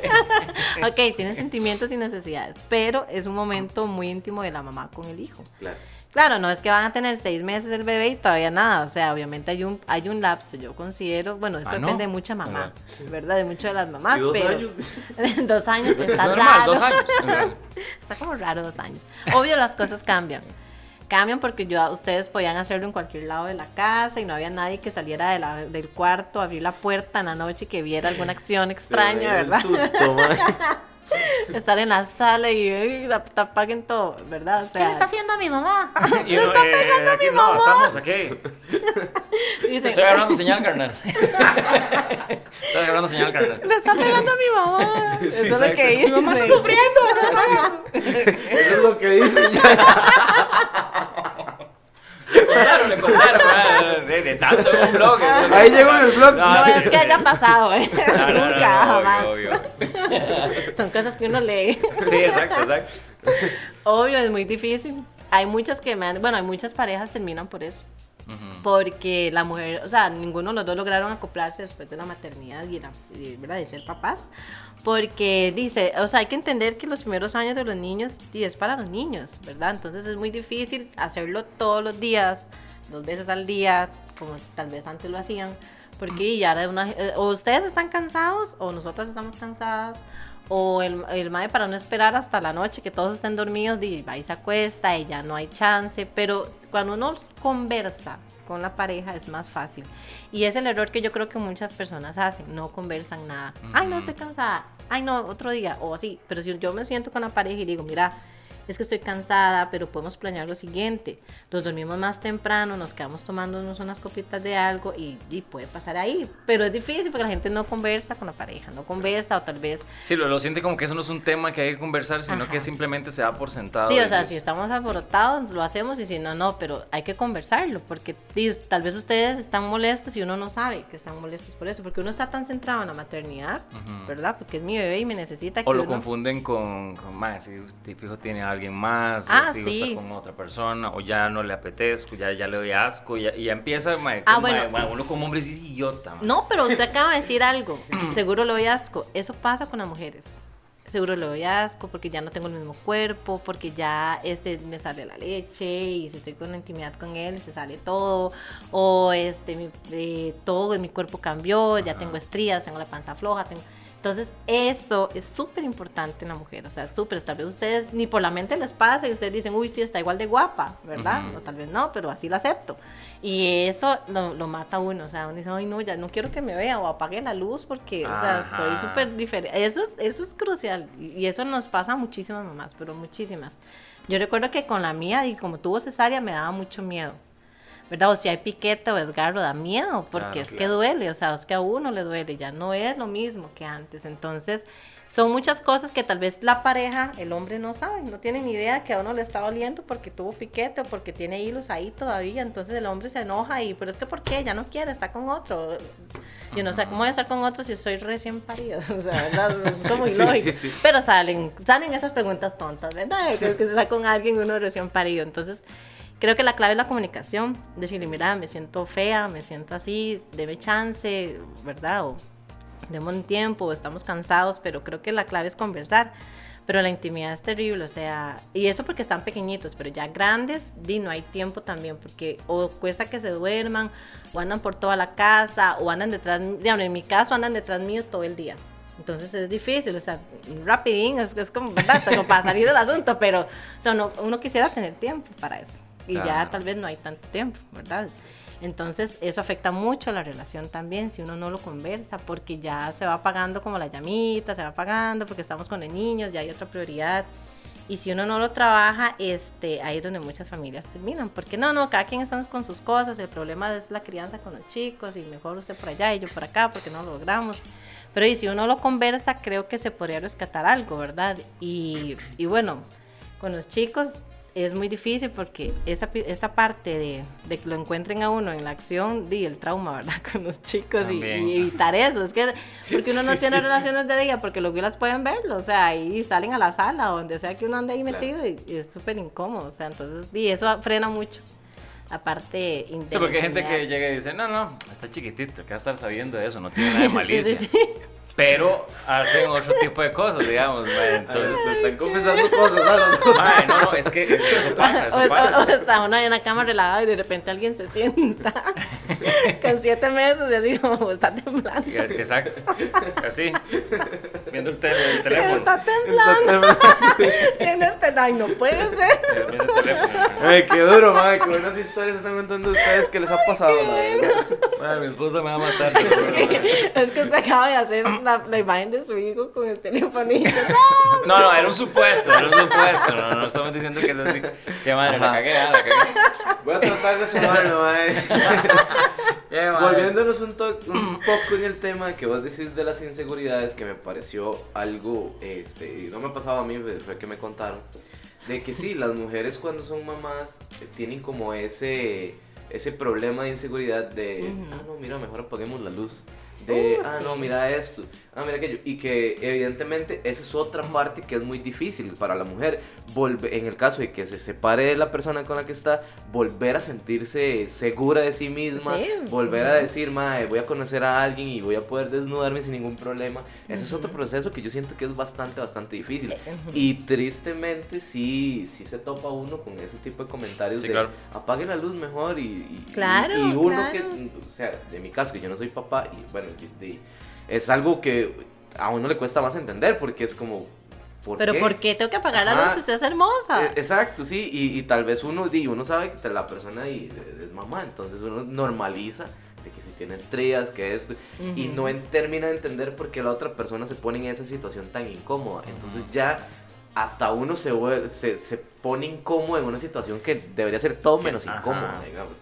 Ok, tienen sentimientos y necesidades, pero es un momento muy íntimo de la mamá con el hijo. Claro. Claro, no es que van a tener seis meses el bebé y todavía nada, o sea, obviamente hay un, hay un lapso, yo considero, bueno, eso Ah, ¿no? depende de mucha mamá, ¿verdad? De mucho de las mamás, dos pero... años. dos años, Es está normal, raro. dos años. Está como raro dos años. Obvio las cosas cambian. Cambian porque yo, ustedes podían hacerlo en cualquier lado de la casa y no había nadie que saliera de la- del cuarto, abrir la puerta en la noche y que viera alguna acción extraña, ¿verdad? El susto, man. Estar en la sala y "Ay, ap- apaguen todo, ¿verdad? O sea, haciendo mi mamá? Y uno, eh, aquí no, estamos aquí. dicen, Estoy agarrando señal, carnal. Estoy agarrando señal, carnal. le está pegando a mi mamá. Eso es lo que Mi dicen. Eso es lo que dicen ya. Le contaron, le contaron. ah, De, de tanto en un blog. Ahí llegó en el blog. No sí, es que haya pasado, ¿eh? No, no, no, Nunca, no, jamás. obvio, obvio. Son cosas que uno lee. Sí, exacto, exacto. Obvio, es muy difícil. Hay muchas que me han, bueno, hay muchas parejas terminan por eso. Porque la mujer, o sea, ninguno de los dos lograron acoplarse después de la maternidad y, la, y, ¿verdad? de ser papás. Porque dice, o sea, hay que entender que los primeros años de los niños y es para los niños, ¿verdad? Entonces es muy difícil hacerlo todos los días, dos veces al día, como tal vez antes lo hacían. Porque ya era una, eh, o ustedes están cansados o nosotras estamos cansadas O el, el mae para no esperar hasta la noche que todos estén dormidos, y va y se acuesta y ya no hay chance. Pero cuando uno conversa con la pareja es más fácil. Y es el error que yo creo que muchas personas hacen, no conversan nada. Ay, no, estoy cansada. Ay, no, otro día. O así. Pero si yo me siento con la pareja y digo, mira, es que estoy cansada, pero podemos planear lo siguiente. Nos dormimos más temprano, nos quedamos tomándonos unas copitas de algo y, puede pasar ahí. Pero es difícil porque la gente no conversa con la pareja, no conversa o tal vez... Sí, lo, lo siente como que eso no es un tema que hay que conversar, sino que simplemente se da por sentado. Sí, o sea, si estamos alborotados, lo hacemos y si no, no, pero hay que conversarlo porque tal vez ustedes están molestos y uno no sabe que están molestos por eso, porque uno está tan centrado en la maternidad, ¿verdad? Porque es mi bebé y me necesita que... O lo confunden con, con más, si fijo tiene algo alguien más, ah, o sí. está con otra persona, o ya no le apetezco, ya, ya le doy asco, y ya empieza, ah, bueno. uno como hombre es idiota. No, pero usted acaba de decir algo, seguro le doy asco, eso pasa con las mujeres. Seguro le doy asco porque ya no tengo el mismo cuerpo, porque ya este me sale la leche y si estoy con intimidad con él se sale todo, o este mi, eh, todo mi cuerpo cambió, ya tengo estrías, tengo la panza floja, tengo entonces, eso es súper importante en la mujer, o sea, súper, tal vez ustedes ni por la mente les pasa y ustedes dicen, uy, sí, está igual de guapa, ¿verdad? O tal vez no, pero así lo acepto. Y eso lo, lo, mata a uno, o sea, uno dice, ay, no, ya no quiero que me vea o apague la luz porque, o sea, estoy súper diferente. Eso es, eso es crucial y eso nos pasa a muchísimas mamás, pero muchísimas. Yo recuerdo que con la mía, y como tuvo cesárea, me daba mucho miedo. ¿Verdad? O si hay piquete o desgarro, da miedo, porque es que duele, o sea, es que a uno le duele, ya no es lo mismo que antes. Entonces, son muchas cosas que tal vez la pareja, el hombre no sabe, no tiene ni idea que a uno le está doliendo porque tuvo piquete o porque tiene hilos ahí todavía, entonces el hombre se enoja y, pero es que ¿por qué? Ya no quiere, está con otro. Yo no sé cómo voy a estar con otro si soy recién parido, o sea, Es como ilógico. Pero salen, salen esas preguntas tontas, ¿verdad? Creo que se está con alguien uno recién parido, entonces creo que la clave es la comunicación. Decirle, mira, me siento fea, me siento así, deme chance, ¿verdad? O demos un tiempo, estamos cansados, pero creo que la clave es conversar. Pero la intimidad es terrible, o sea, y eso porque están pequeñitos, pero ya grandes, di, no hay tiempo también, porque o cuesta que se duerman, o andan por toda la casa, o andan detrás, digamos, en mi caso andan detrás mío todo el día. Entonces es difícil, o sea, rapidín, es, es como, ¿verdad? Como para salir del asunto, pero o sea, uno quisiera tener tiempo para eso y ya tal vez no hay tanto tiempo, ¿verdad? Entonces eso afecta mucho a la relación también si uno no lo conversa, porque ya se va apagando como la llamita, se va apagando porque estamos con los niños, ya hay otra prioridad. Y si uno no lo trabaja, este, ahí es donde muchas familias terminan. Porque no, no, cada quien está con sus cosas, el problema es la crianza con los chicos y mejor usted por allá y yo por acá porque no lo logramos. Pero y si uno lo conversa, creo que se podría rescatar algo, ¿verdad? Y, y bueno, con los chicos es muy difícil porque esa, esta parte de, de, que lo encuentren a uno en la acción, di el trauma, ¿verdad? Con los chicos y, evitar eso. Es que, porque uno no tiene relaciones de día, porque los las pueden verlo, o sea, y salen a la sala o donde sea que uno ande ahí metido y, es súper incómodo, o sea, entonces, y eso frena mucho. La parte Sí, porque hay gente que llega y dice, no, no, está chiquitito, que va a estar sabiendo eso, no tiene nada de malicia. sí, pero hacen otro tipo de cosas, digamos. Entonces, me están confesando cosas, ¿no? no, no, es que eso pasa, eso pasa. O, está uno en la cama relajado y de repente alguien se sienta con siete meses y así como está temblando. Exacto, así, viendo el, teléfono. Está temblando. viendo el teléfono. Ay, no puede ser. Sí, viendo el teléfono. Ay, qué duro, madre, qué buenas historias están contando ustedes que les ha pasado, madre. mi esposa me va a matar. Es que usted acaba de hacer la, imagen de su hijo con el teléfono y no, no, era un supuesto, era un supuesto. No, no estamos diciendo que es así. Qué madre, la cagué, ah, la cagué. Voy a tratar de salvarlo, madre. Volviéndonos un, un, poco en el tema que vos decís de las inseguridades, que me pareció algo, este, y no me pasaba a mí, fue que me contaron, de que sí, las mujeres cuando son mamás eh, tienen como ese, ese problema de inseguridad de, ah, no, mira, mejor apaguemos la luz de, uh, ah, no, mira esto, ah, mira aquello. Y que evidentemente esa es otra parte que es muy difícil para la mujer. Volver, en el caso de que se separe de la persona con la que está, volver a sentirse segura de sí misma, volver a decir, mae, voy a conocer a alguien y voy a poder desnudarme sin ningún problema. Ese es otro proceso que yo siento que es bastante, bastante difícil. Eh, y tristemente sí, sí se topa uno con ese tipo de comentarios de apague la luz mejor y, claro, y, uno que, o sea, de mi caso, que yo no soy papá y bueno, es algo que a uno le cuesta más entender porque es como, ¿por Pero qué? ¿por qué tengo que apagar la luz si usted es hermosa? Eh, Exacto, sí, y, y tal vez uno, di, uno sabe que la persona di, es mamá, entonces uno normaliza de que si tiene estrellas, que esto, y Ujú. no en- termina de entender por qué la otra persona se pone en esa situación tan incómoda. Entonces ya hasta uno se, se, se pone incómodo en una situación que debería ser todo menos ajá. incómoda, digamos.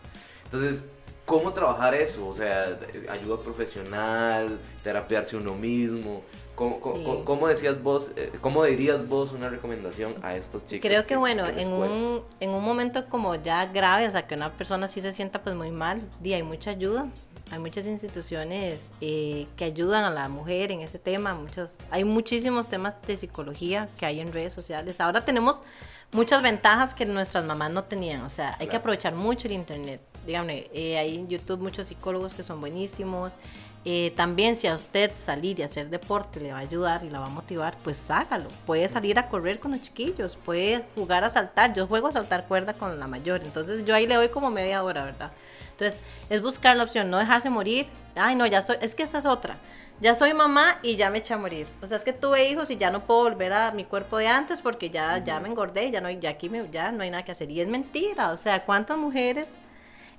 Entonces, ¿cómo trabajar eso? O sea, ayuda profesional, terapiarse uno mismo. ¿Cómo, Sí. cómo- cómo decías vos, eh, cómo dirías vos una recomendación a estos chicos? Creo que bueno, les en un, en un momento como ya grave, o sea, que una persona sí se sienta pues muy mal, di, hay mucha ayuda. Hay muchas instituciones eh, que ayudan a la mujer en ese tema. Muchos, hay muchísimos temas de psicología que hay en redes sociales. Ahora tenemos muchas ventajas que nuestras mamás no tenían. O sea, hay que aprovechar mucho el internet. Dígame, eh, hay en YouTube muchos psicólogos que son buenísimos. Eh, también si a usted salir y hacer deporte le va a ayudar y la va a motivar, pues hágalo. Puede salir a correr con los chiquillos, puede jugar a saltar. Yo juego a saltar cuerda con la mayor, entonces yo ahí le doy como media hora, ¿verdad? Entonces es buscar la opción, no dejarse morir. Ay, no, ya soy, es que esa es otra. Ya soy mamá y ya me eché a morir. O sea, es que tuve hijos y ya no puedo volver a mi cuerpo de antes porque ya, ya me engordé, ya no, ya aquí me, ya no hay nada que hacer. Y es mentira. O sea, ¿cuántas mujeres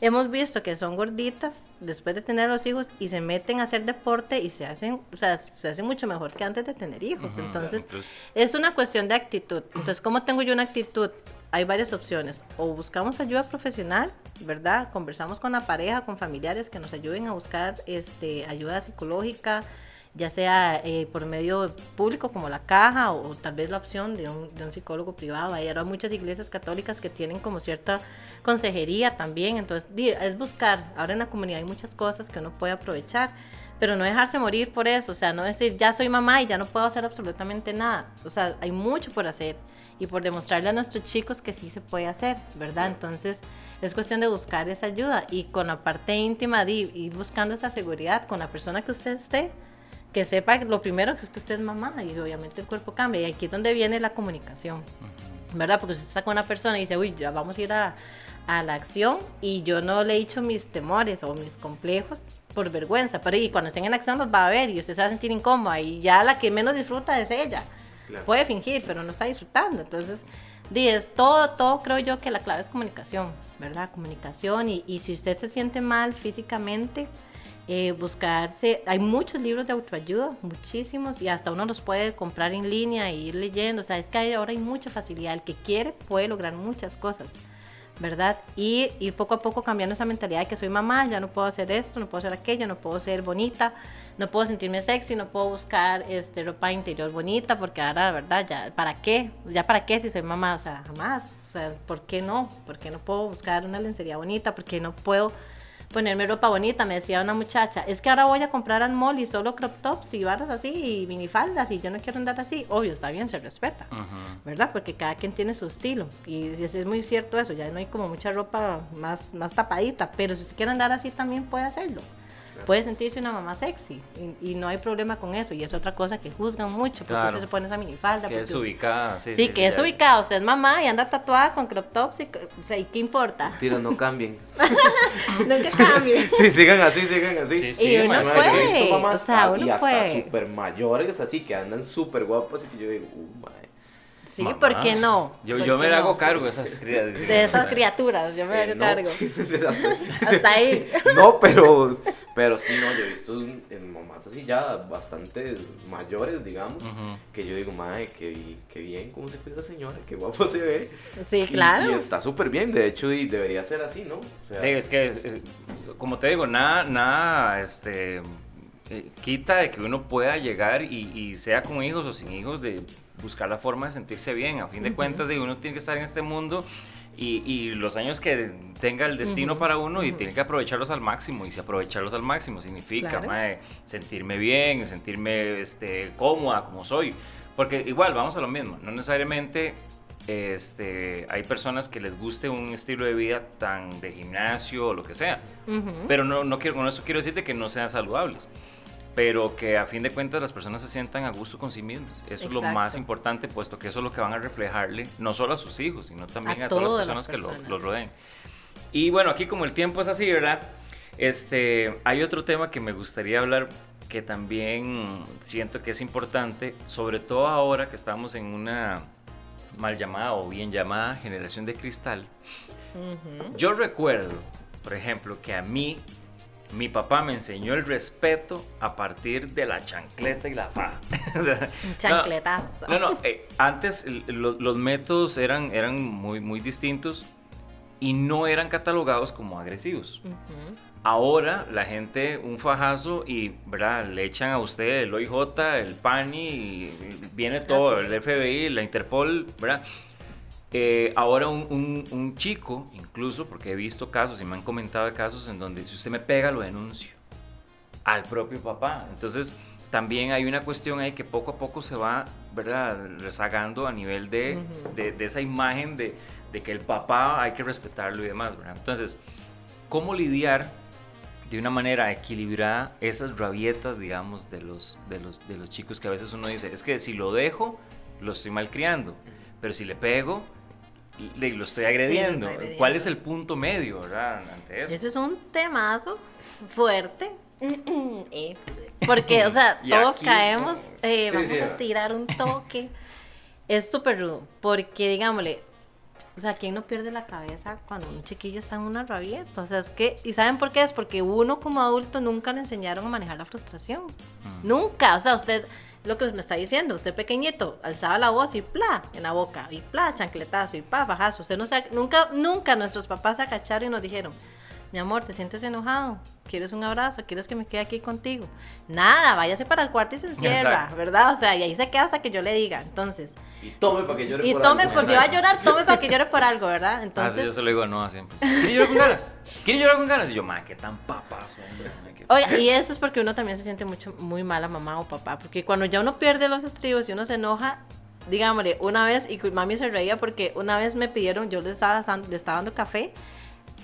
hemos visto que son gorditas después de tener los hijos y se meten a hacer deporte y se hacen, o sea, se hacen mucho mejor que antes de tener hijos? Ujú, Entonces, incluso. es una cuestión de actitud. Entonces, ¿cómo tengo yo una actitud? Hay varias opciones. O buscamos ayuda profesional, ¿verdad? Conversamos con la pareja, con familiares que nos ayuden a buscar este, ayuda psicológica, ya sea eh, por medio público como la caja o, o tal vez la opción de un, de un psicólogo privado. Hay ahora muchas iglesias católicas que tienen como cierta consejería también. Entonces, es buscar. Ahora en la comunidad hay muchas cosas que uno puede aprovechar pero no dejarse morir por eso, o sea, no decir ya soy mamá y ya no puedo hacer absolutamente nada, o sea, hay mucho por hacer y por demostrarle a nuestros chicos que sí se puede hacer, ¿verdad? Entonces es cuestión de buscar esa ayuda y con la parte íntima de ir buscando esa seguridad con la persona que usted esté, que sepa lo primero que es que usted es mamá y obviamente el cuerpo cambia y aquí es donde viene la comunicación. ¿verdad? Porque usted está con una persona y dice, uy, ya vamos a ir a, a la acción y yo no le he dicho mis temores o mis complejos por vergüenza, pero y cuando estén en acción los va a ver y usted se va a sentir incómoda y ya la que menos disfruta es ella. Claro. Puede fingir, pero no está disfrutando. Entonces, es todo, todo creo yo que la clave es comunicación, ¿verdad? Comunicación y, y si usted se siente mal físicamente, eh, buscarse, hay muchos libros de autoayuda, muchísimos, y hasta uno los puede comprar en línea e ir leyendo, o sea, es que hay- ahora hay mucha facilidad, el que quiere puede lograr muchas cosas, ¿verdad? Y ir poco a poco cambiando esa mentalidad de que soy mamá, ya no puedo hacer esto, no puedo hacer aquello, no puedo ser bonita, no puedo sentirme sexy, no puedo buscar este, ropa interior bonita, porque ahora, ¿verdad? Ya, ¿para qué? ¿Ya para qué si soy mamá? O sea, jamás. O sea, ¿por qué no? ¿Por qué no puedo buscar una lencería bonita? ¿Por qué no puedo ponerme ropa bonita? Me decía una muchacha, es que ahora voy a comprar al mall y solo crop tops y barras así y minifaldas y yo no quiero andar así. Obvio, está bien, se respeta. ¿verdad? Porque cada quien tiene su estilo. Y es es muy cierto eso, ya no hay como mucha ropa más, más tapadita, pero si usted quiere andar así también puede hacerlo. Puede sentirse una mamá sexy y, y no hay problema con eso. Y es otra cosa que juzgan mucho, porque Claro. usted se pone esa minifalda. Que es usted- ubicada. Sí, Sí, que es ya. ubicada. Usted es mamá y anda tatuada con crop tops. Y, o sea, ¿y qué importa? Tiro, no cambien. Nunca cambie. Sí, sigan así, sigan así. Sí, sí, Y uno puede, o sea, uno y hasta puede. súper mayores, así que andan súper guapas y que yo digo, uh, mae. Sí, Mamá. ¿por qué no? Yo, ¿Por yo me qué hago no? cargo de esas criaturas. De esas criaturas, yo me Eh, hago no. cargo. Hasta- ahí. no, pero, pero sí, no, yo he visto en mamás así ya bastante mayores, digamos, que yo digo, mae, qué, qué bien, cómo se cuida esa señora, qué guapo se ve. Sí, Y- claro. Y, está súper bien, de hecho, y debería ser así, ¿no? O sea, Sí, es que, es- es- como te digo, nada, nada, este, eh, quita de que uno pueda llegar y, y sea con hijos o sin hijos, de buscar la forma de sentirse bien. A fin de cuentas, de uno tiene que estar en este mundo y, y los años que tenga el destino para uno y tiene que aprovecharlos al máximo. Y si aprovecharlos al máximo significa Claro. mae, sentirme bien, sentirme este, cómoda como soy. Porque igual, vamos a lo mismo, no necesariamente este, hay personas que les guste un estilo de vida tan de gimnasio o lo que sea. Pero no, no quiero, con eso quiero decir de que no sean saludables. Pero que a fin de cuentas las personas se sientan a gusto con sí mismas. Eso es lo Exacto. más importante, puesto que eso es lo que van a reflejarle no solo a sus hijos, sino también a, A todas las personas las que lo- personas. los rodeen. Y bueno, aquí como el tiempo es así, ¿verdad? Este, hay otro tema que me gustaría hablar que también siento que es importante, sobre todo ahora que estamos en una mal llamada o bien llamada generación de cristal. Yo recuerdo, por ejemplo, que a mí mi papá me enseñó el respeto a partir de la chancleta y la faja. Chancletazo. No, no, eh, antes los métodos eran, eran muy, muy distintos y no eran catalogados como agresivos. Ahora la gente, un fajazo y ¿verdad? le echan a usted el OIJ, el PANI, y viene todo, el FBI, la Interpol, ¿verdad? Eh, ahora un, un, chico, incluso, porque he visto casos y me han comentado casos en donde si usted me pega lo denuncio al propio papá. Entonces también hay una cuestión ahí que poco a poco se va, ¿verdad? Rezagando a nivel de, de, de esa imagen de, de, que el papá hay que respetarlo y demás, ¿verdad? Entonces, ¿cómo lidiar de una manera equilibrada esas rabietas, digamos, de los, de los, de los chicos que a veces uno dice, es que si lo dejo, lo estoy malcriando, pero si le pego, lo estoy agrediendo. ¿Cuál es el punto medio, verdad, ante eso? Ese es un temazo fuerte. Eh, porque, o sea, todos caemos, eh, vamos a estirar un toque. es súper rudo, porque, digámosle, o sea, ¿quién no pierde la cabeza cuando un chiquillo está en una rabieta? O sea, es que, ¿y saben por qué? Es porque uno como adulto nunca le enseñaron a manejar la frustración. Mm. Nunca. O sea, usted, lo que me está diciendo, usted pequeñito, alzaba la voz y pla, en la boca, y pla, chancletazo, y pa, bajazo. Usted no se, nunca, nunca nuestros papás se acacharon y nos dijeron, mi amor, ¿te sientes enojado? ¿Quieres un abrazo? ¿Quieres que me quede aquí contigo? Nada, váyase para el cuarto y se encierra, ¿verdad? O sea, y ahí se queda hasta que yo le diga. Entonces. Y tome para que llore y por algo. Y tome, por si va a llorar, tome para que llore por algo, ¿verdad? Entonces. Ah, yo se lo digo a Noah siempre. ¿Quiere llorar con ganas? ¿Quiere llorar con ganas? Y yo, ma, qué tan papas, hombre. Oye, y eso es porque uno también se siente mucho, muy mala mamá o papá. Porque cuando ya uno pierde los estribos y uno se enoja, digámosle, una vez, y mami se reía porque una vez me pidieron, yo le estaba, le estaba dando café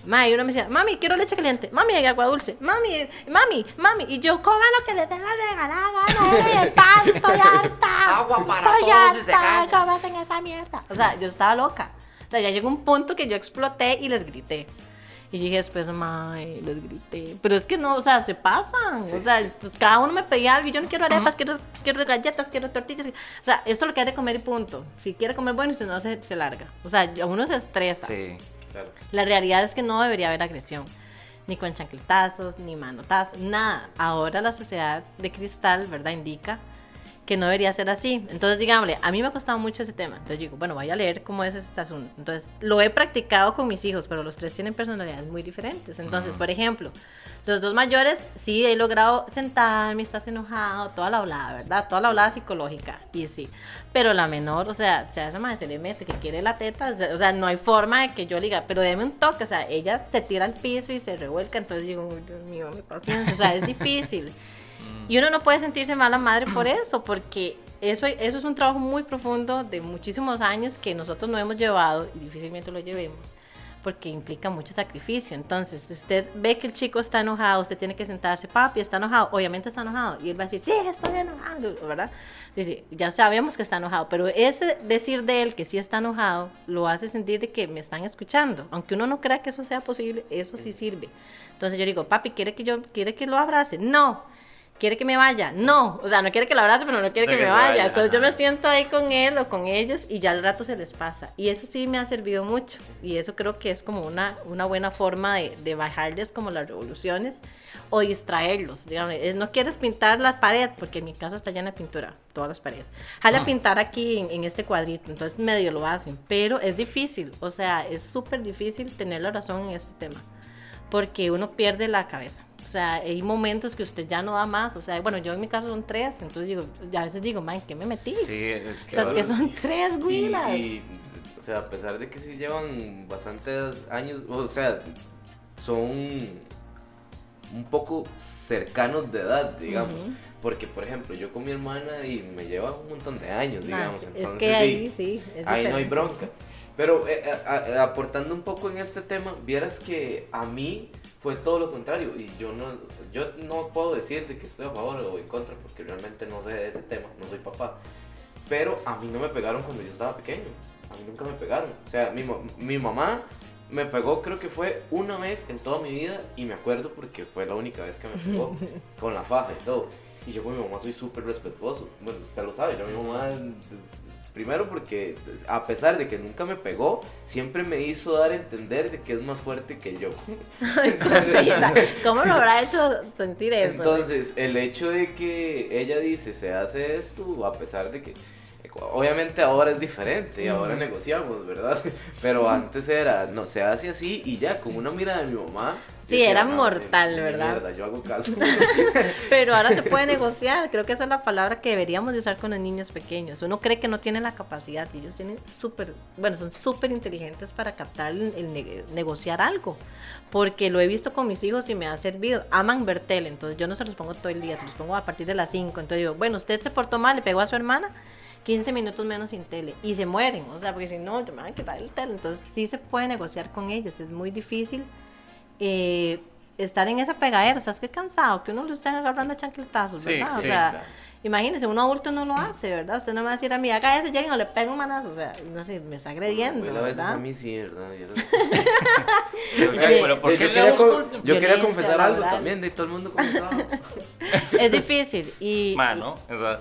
Mami, uno me decía, mami, quiero leche caliente, mami, agua dulce, mami, mami, mami. Y yo, coma lo que le tenga regalada gana, el pan, estoy harta. Agua para estoy todos harta, y se cae. en esa mierda. O sea, yo estaba loca. O sea, ya llegó un punto que yo exploté y les grité. Y dije después, mami, les grité. Pero es que no, o sea, se pasan. O sea, cada uno me pedía algo y yo no quiero arepas, quiero, quiero galletas, quiero tortillas. O sea, esto lo que hay de comer y punto. Si quiere comer bueno si no, se, se larga. O sea, uno se estresa. Sí. La realidad es que no debería haber agresión, ni con chancletazos, ni manotazos, nada. Ahora la sociedad de cristal, ¿verdad? Indica que no debería ser así. Entonces, digámosle, a mí me ha costado mucho ese tema. Entonces digo, bueno, voy a leer cómo es este asunto. Entonces, lo he practicado con mis hijos, pero los tres tienen personalidades muy diferentes. Entonces, por ejemplo, los dos mayores sí he logrado sentarme, estás enojado, toda la hablada, ¿verdad? Toda la hablada psicológica, y sí. Pero la menor, o sea, se hace más, se le mete que quiere la teta, o sea, no hay forma de que yo le diga, pero déme un toque, o sea, ella se tira al piso y se revuelca, entonces digo, Dios mío, mi paciencia, o sea, es difícil. Y uno no puede sentirse mala madre por eso, porque eso, eso es un trabajo muy profundo de muchísimos años que nosotros no hemos llevado y difícilmente lo llevemos porque implica mucho sacrificio. Entonces, si usted ve que el chico está enojado, usted tiene que sentarse, papi, está enojado, obviamente está enojado, y él va a decir, sí, estoy enojado, ¿verdad? Sí, ya sabemos que está enojado, pero ese decir de él que sí está enojado lo hace sentir de que me están escuchando, aunque uno no crea que eso sea posible, eso sí sirve. Entonces yo digo, papi, ¿quiere que yo, quiere que lo abrace? No ¿quiere que me vaya? No, o sea, no quiere que lo abrace, pero no quiere que, me vaya. Entonces yo me siento ahí con él o con ellos y ya al rato se les pasa. Y eso sí me ha servido mucho. Y eso creo que es como una, una buena forma de, de bajarles como las revoluciones o distraerlos. Digamos, no quieres pintar la pared, porque en mi casa está llena de pintura, todas las paredes. Jale a ah. pintar aquí en, en, este cuadrito, entonces medio lo hacen, pero es difícil, o sea, es súper difícil tener la razón en este tema, porque uno pierde la cabeza. O sea, hay momentos que usted ya no da más. O sea, bueno, yo en mi caso son tres, entonces digo, a veces digo, man, ¿qué me metí? Sí, es que. O sea, es que son tres güilas. Y, o sea, a pesar de que sí llevan bastantes años, o sea, son un poco cercanos de edad, digamos. Porque, por ejemplo, yo con mi hermana y me lleva un montón de años, digamos. es que ahí sí. Es ahí no hay bronca. Pero eh, eh, aportando un poco en este tema, vieras que a mí fue todo lo contrario. Y yo no, yo no puedo decir de que estoy a favor o en contra, porque realmente no sé de ese tema, no soy papá. Pero a mí no me pegaron cuando yo estaba pequeño. A mí nunca me pegaron. O sea, mi, mi mamá me pegó creo que fue una vez en toda mi vida y me acuerdo porque fue la única vez que me pegó con la faja y todo. Y yo con mi mamá soy súper respetuoso. Bueno, usted lo sabe, yo mi mamá Primero porque a pesar de que nunca me pegó, siempre me hizo dar a entender de que es más fuerte que yo. ¿Cómo lo habrá hecho sentir eso? Entonces, el hecho de que ella dice se hace esto, a pesar de que obviamente ahora es diferente, ahora negociamos, ¿verdad? Pero antes era, no, se hace así y ya, con una mirada de mi mamá, Sí, era mortal, ¿verdad? yo hago caso. Pero ahora se puede negociar. Creo que esa es la palabra que deberíamos de usar con los niños pequeños. Uno cree que no tienen la capacidad y ellos tienen súper, bueno, son súper inteligentes para captar el, negociar algo. Porque lo he visto con mis hijos y me ha servido. Aman ver tele, entonces yo no se los pongo todo el día, se los pongo a partir de las 5. Entonces digo, bueno, usted se portó mal, le pegó a su hermana. 15 minutos menos sin tele y se mueren, o sea, porque si no, yo me van a quitar el tele. Entonces, sí se puede negociar con ellos, es muy difícil eh, estar en esa pegadera, o sea, es que cansado, que uno lo esté agarrando a chancletazos, ¿verdad? o sea, imagínese, un adulto no lo hace, ¿verdad? Usted no me va a decir a mí, haga eso, lleguen o le pega un manazo, o sea, no sé, me está agrediendo, no, ¿verdad? a mí sí, ¿verdad? Yo, pero ¿por qué yo, quería, yo quería confesar algo también, de todo el mundo confesado. es difícil, y... Mano, o sea...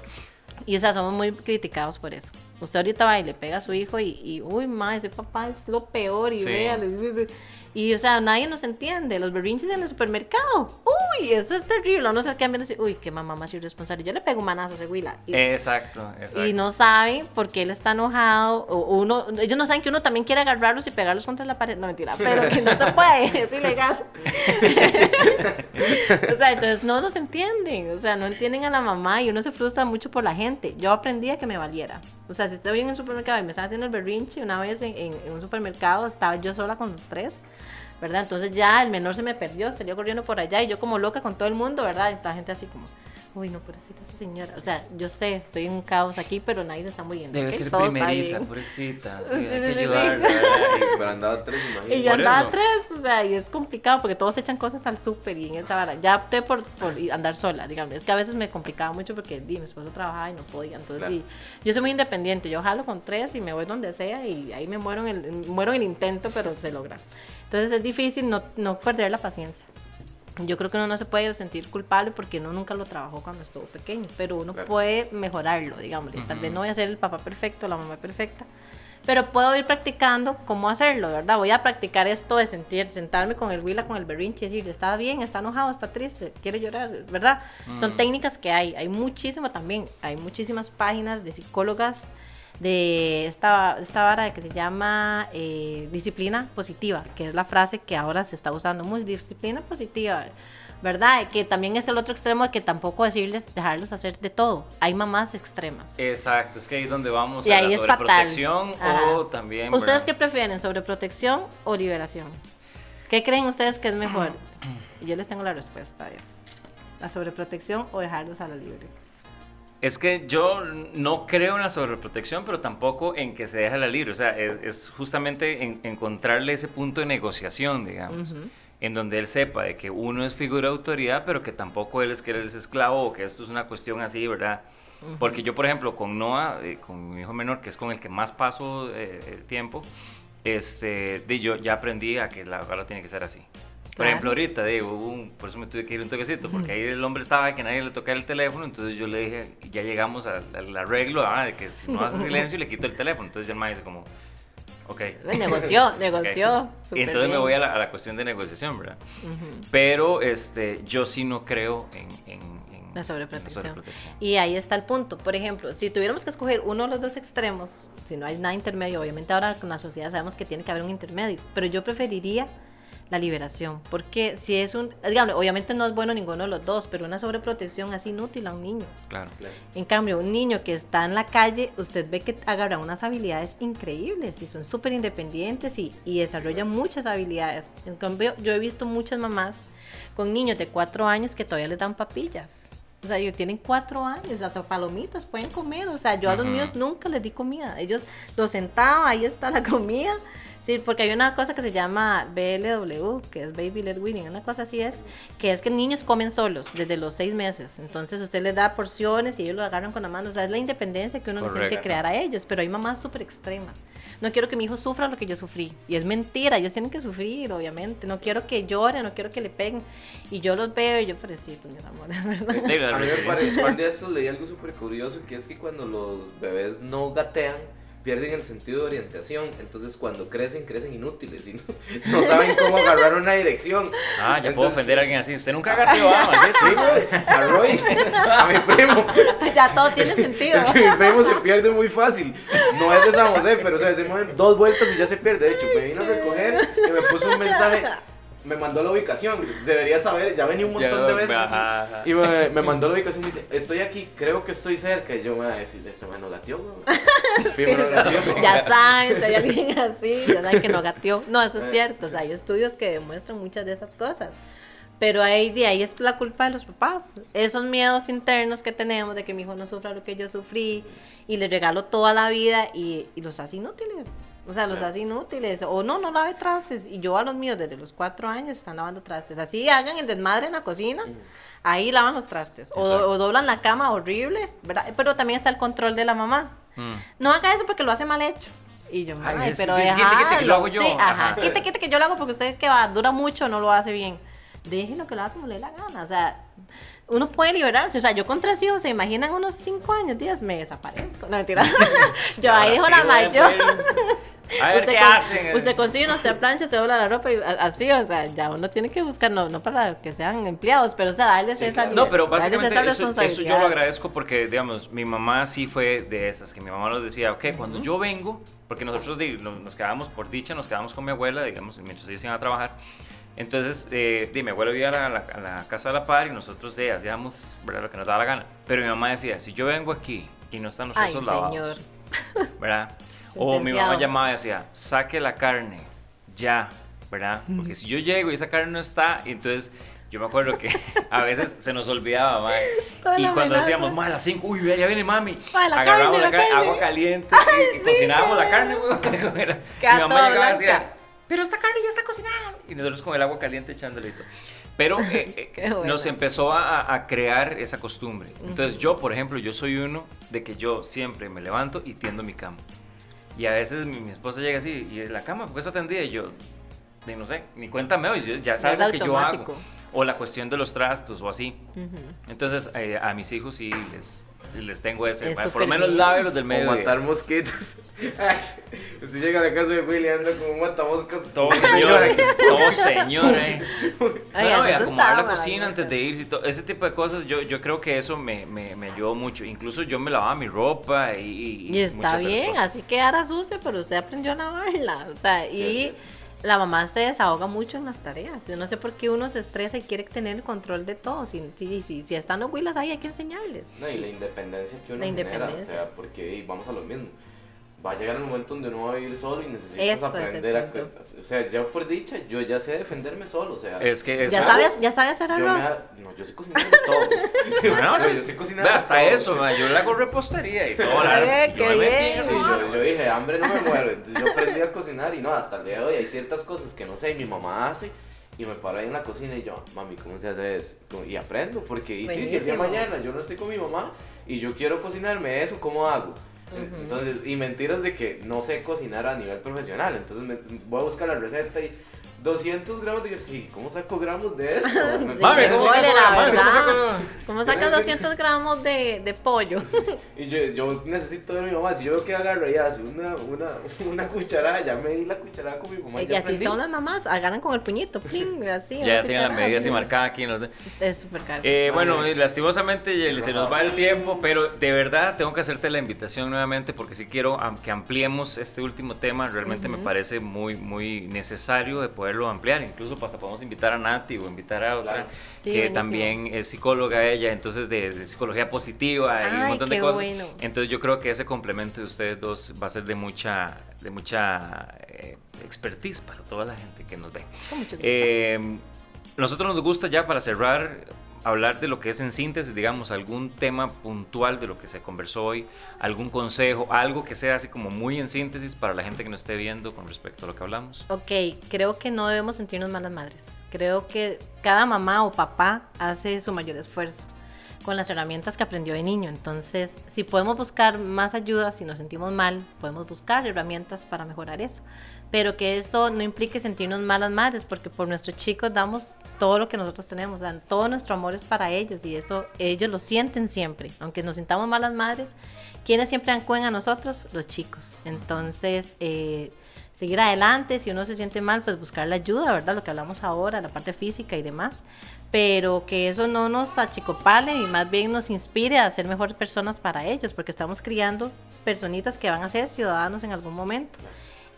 Y, o sea, somos muy criticados por eso. Usted ahorita va y le pega a su hijo y, y uy, ma, ese papá es lo peor y sí. véale. Y, o sea, nadie nos entiende. Los berrinches en el supermercado. Uy, eso es terrible. Uno se queda viendo uy, qué mamá más irresponsable. Yo le pego un manazo a ese huila. exacto, exacto. Y no saben por qué él está enojado. O uno, ellos no saben que uno también quiere agarrarlos y pegarlos contra la pared. No, mentira, pero que no se puede. Es ilegal. o sea, entonces no nos entienden. O sea, no entienden a la mamá y uno se frustra mucho por la gente. Yo aprendí a que me valiera. O sea, si estoy en el supermercado y me están haciendo el berrinche, una vez en, en un supermercado estaba yo sola con los tres. ¿Verdad? Entonces ya el menor se me perdió, salió corriendo por allá y yo como loca con todo el mundo, ¿verdad? Y la gente así como, uy, no, pobrecita esa señora. O sea, yo sé, estoy en un caos aquí, pero nadie se está muriendo. Debe ser primeriza, pobrecita. Sí, sí, sí, Pero andaba tres, imagínate. Y yo andaba tres, o sea, y es complicado porque todos echan cosas al súper y en esa vara. Ya opté por, por andar sola, digamos. Es que a veces me complicaba mucho porque di, mi esposo trabajaba y no podía. Entonces, yo soy muy independiente. Yo jalo con tres y me voy donde sea y ahí me muero en el, muero en el intento, pero se logra. Entonces es difícil no, no perder la paciencia. Yo creo que uno no se puede sentir culpable porque uno nunca lo trabajó cuando estuvo pequeño, pero uno puede mejorarlo, digamos. Tal vez no voy a ser el papá perfecto, la mamá perfecta, pero puedo ir practicando cómo hacerlo, ¿verdad? Voy a practicar esto de sentir, sentarme con el huila, con el berrinche, decir, está bien, está enojado, está triste, quiere llorar, ¿verdad? Son técnicas que hay, hay muchísimo también, hay muchísimas páginas de psicólogas de esta, esta vara que se llama eh, disciplina positiva, que es la frase que ahora se está usando mucho, disciplina positiva, ¿verdad? Que también es el otro extremo de que tampoco decirles, dejarles hacer de todo. Hay mamás extremas. Exacto, es que ahí es donde vamos y a ahí la sobreprotección o también... ¿Ustedes qué prefieren, sobreprotección o liberación? ¿Qué creen ustedes que es mejor? Y yo les tengo la respuesta a eso. La sobreprotección o dejarlos a la libre. Es que yo no creo en la sobreprotección, pero tampoco en que se deje la libre. O sea, es, justamente encontrarle ese punto de negociación, digamos, en donde él sepa de que uno es figura de autoridad, pero que tampoco él es que él es esclavo o que esto es una cuestión así, ¿verdad? Porque yo, por ejemplo, con Noah, eh, con mi hijo menor, que es con el que más paso eh, tiempo, este, de yo ya aprendí a que la verdad tiene que ser así. Por ejemplo, ahorita, digo, por eso me tuve que ir un toquecito, porque ahí el hombre estaba que nadie le tocara el teléfono, entonces yo le dije, ya llegamos al, arreglo, ah, de que si no hace silencio le quito el teléfono, entonces ya el maestro dice como, ok. Negoció, negoció. Y entonces me voy a la, cuestión de negociación, ¿verdad? Pero este, yo sí no creo en, la sobreprotección. Y ahí está el punto. Por ejemplo, si tuviéramos que escoger uno de los dos extremos, si no hay nada intermedio, obviamente ahora con la sociedad sabemos que tiene que haber un intermedio, pero yo preferiría la liberación. Porque si es un, digamos, obviamente no es bueno ninguno de los dos, pero una sobreprotección es inútil a un niño. Claro, En cambio, un niño que está en la calle, usted ve que agarra unas habilidades increíbles y son súper independientes y, y desarrollan muchas habilidades. En cambio, yo he visto muchas mamás con niños de cuatro años que todavía les dan papillas. O sea, ellos tienen cuatro años, hasta palomitas pueden comer. O sea, yo a los míos nunca les di comida. Ellos los sentaba, ahí está la comida Sí, porque hay una cosa que se llama BLW, que es Baby Led Weaning, una cosa así es, que es que niños comen solos desde los seis meses. Entonces usted les da porciones y ellos lo agarran con la mano. O sea, es la independencia que uno les tiene que Correcto. crear a ellos. Pero hay mamás súper extremas. No quiero que mi hijo sufra lo que yo sufrí. Y es mentira, ellos tienen que sufrir, obviamente. No quiero que lloren, no quiero que le peguen. Y yo los veo y yo, pobrecito, mi amor, de verdad. A mí me parece, un par de estos leí algo súper curioso, que es que cuando los bebés no gatean, pierden el sentido de orientación, entonces cuando crecen, crecen inútiles y no, no saben cómo agarrar una dirección. Ah, ya puedo ofender a alguien así. Usted nunca ah, maldito. Sí, güey, a Roy, a mi primo. ya todo tiene sentido. Es que mi primo se pierde muy fácil. No es de San José, pero o sea, se mueven dos vueltas y ya se pierde. De hecho, me vino a recoger y me puso un mensaje. Me mandó la ubicación. Debería saber, ya venía un montón de veces. ajá, ajá. Y me, me mandó la ubicación y me dice, estoy aquí, creo que estoy cerca. Y yo me voy a decir, este man no latió, latió. Ya saben, si hay alguien así, ya saben que no gateó. No, eso es cierto, o sea, hay estudios que demuestran muchas de esas cosas. Pero ahí, de ahí es la culpa de los papás. Esos miedos internos que tenemos de que mi hijo no sufra lo que yo sufrí y le regalo toda la vida y, y los hace inútiles. O sea, los hace inútiles. O no, no lave trastes. Y yo a los míos desde los cuatro años están lavando trastes. Así hagan el desmadre en la cocina. Ahí lavan los trastes. O, o doblan la cama horrible, ¿verdad? Pero también está el control de la mamá Mm. no haga eso porque lo hace mal hecho. Y yo, Ay, ay, es- pero quite, quite, que lo hago yo. Sí, ajá. Quite, quite que yo lo hago porque usted que va, dura mucho, no lo hace bien. Déjelo que lo haga como le dé la gana. O sea, uno puede liberarse. O sea, yo con tres hijos, se imaginan unos cinco años, días, me desaparezco. No, mentira. yo ahí dijo sí la mayor. A ver Usted qué con- hacen. Usted consigue, usted plancha, se dobla la ropa y así, o sea, ya uno tiene que buscar, no, no para que sean empleados, pero o sea, darles Sí, esa claro. No, pero básicamente esa eso, eso yo lo agradezco porque, digamos, mi mamá sí fue de esas, que mi mamá nos decía, ok, cuando yo vengo, porque nosotros nos quedábamos por dicha, nos quedábamos con mi abuela, digamos, mientras ellos iban a trabajar. Entonces, eh, di, mi abuela vivía a la, a la- casa de la par y nosotros de, hacíamos ¿verdad? lo que nos daba la gana. Pero mi mamá decía, si yo vengo aquí y no están los Ay, lavados. ¿verdad? O mi mamá llamaba y decía, saque la carne, ya, ¿verdad? Porque si yo llego y esa carne no está, y entonces yo me acuerdo que a veces se nos olvidaba. Toda Y cuando amenaza. decíamos, mae, a las 5, uy, ya viene mami. Mae, la Agarramos carne, la, carne, agua caliente y, y sí, cocinábamos la carne, Queda Mi mamá llegaba y decía, pero esta carne ya está cocinada. Y nosotros con el agua caliente echándole y todo. Pero eh, eh, bueno. nos empezó a, a crear esa costumbre. Entonces yo, por ejemplo, yo soy uno de que yo siempre me levanto y tiendo mi cama. Y a veces mi, mi esposa llega así, y la cama, ¿por qué está tendida? Y yo, ni no sé, ni cuenta me doy, ya es Ya es algo que yo hago. O la cuestión de los trastos o así. Ujú. Entonces eh, a mis hijos sí les, les tengo ese, Es por lo menos bien. lávelos del O medio. matar mosquitos. Ay, usted llega a la casa de Willy y anda como un matamoscas. Todo señor, todo señor, eh. Bueno, y acomodar la cocina antes de irse y todo, ese tipo de cosas, yo, yo creo que eso me, me, me ayudó mucho. Incluso yo me lavaba mi ropa y... Y está de las bien, así quedara sucia, pero usted aprendió a lavarla. O sea, Sí, y sí. La mamá se desahoga mucho en las tareas. Yo no sé por qué uno se estresa y quiere tener el control de todo. Si, si, si, si están los huilas ahí, hay que enseñarles. No, y la independencia que uno La genera, independencia. o sea, porque vamos a lo mismo. Va a llegar el momento donde uno va a vivir solo y necesitas Eso aprender a... O sea, yo por dicha, yo ya sé defenderme solo, o sea... Es que. ¿Ya sabes, ¿Ya sabes hacer yo me arroz? ha- No, yo sé cocinar todo. No, no, yo sé cocinar hasta todo. eso, yo le hago repostería y todo. la- yo qué me metí Sí, yo, yo dije, hambre no me muero. Entonces yo aprendí a cocinar y no, hasta el día de hoy hay ciertas cosas que no sé, mi mamá hace y me paro ahí en la cocina y yo, mami, ¿cómo se hace eso? Y aprendo, porque y sí, si el día de mañana yo no estoy con mi mamá y yo quiero cocinarme eso, ¿cómo hago? Entonces, y mentiras de que no sé cocinar a nivel profesional. Entonces me, voy a buscar la receta y 200 gramos de... Sí, ¿cómo saco gramos de eso? Me- Sí, ¿cómo saco la la mano? ¿Cómo verdad. saco- ¿Cómo sacas 200 gramos de, de pollo? Y yo, yo necesito ver a mi mamá. Si yo veo que agarra y hace una, una, una cucharada, ya me di la cucharada con mi mamá. y ya así aprendí. son las mamás, agarran con el puñito, pling, así. Ya tienen medidas y pling. marcadas aquí. en los- Es súper caro. Eh, bueno, lastimosamente Yeli, se nos va el tiempo, pero de verdad tengo que hacerte la invitación nuevamente porque si quiero que ampliemos este último tema, realmente me parece muy, muy necesario de poderlo ampliar. Incluso hasta podemos invitar a Nati o invitar a otra Claro. Sí, que buenísimo. también es psicóloga ella, entonces de, de psicología positiva y un montón de cosas. bueno. Entonces yo creo que ese complemento de ustedes dos va a ser de mucha, de mucha eh, expertise para toda la gente que nos ve. Con mucho gusto. Eh, nosotros nos gusta ya para cerrar hablar de lo que es en síntesis, digamos, algún tema puntual de lo que se conversó hoy, algún consejo, algo que sea así como muy en síntesis para la gente que nos esté viendo con respecto a lo que hablamos. Ok, creo que no debemos sentirnos malas madres. Creo que cada mamá o papá hace su mayor esfuerzo con las herramientas que aprendió de niño. Entonces, si podemos buscar más ayuda, si nos sentimos mal, podemos buscar herramientas para mejorar eso. Pero que eso no implique sentirnos malas madres, porque por nuestros chicos damos todo lo que nosotros tenemos, dan todo nuestro amor es para ellos y eso ellos lo sienten siempre. Aunque nos sintamos malas madres, ¿quiénes siempre acuden a nosotros? Los chicos. Entonces, eh, seguir adelante, si uno se siente mal, pues buscar la ayuda, ¿verdad? Lo que hablamos ahora, la parte física y demás pero que eso no nos achicopale y más bien nos inspire a ser mejores personas para ellos, porque estamos criando personitas que van a ser ciudadanos en algún momento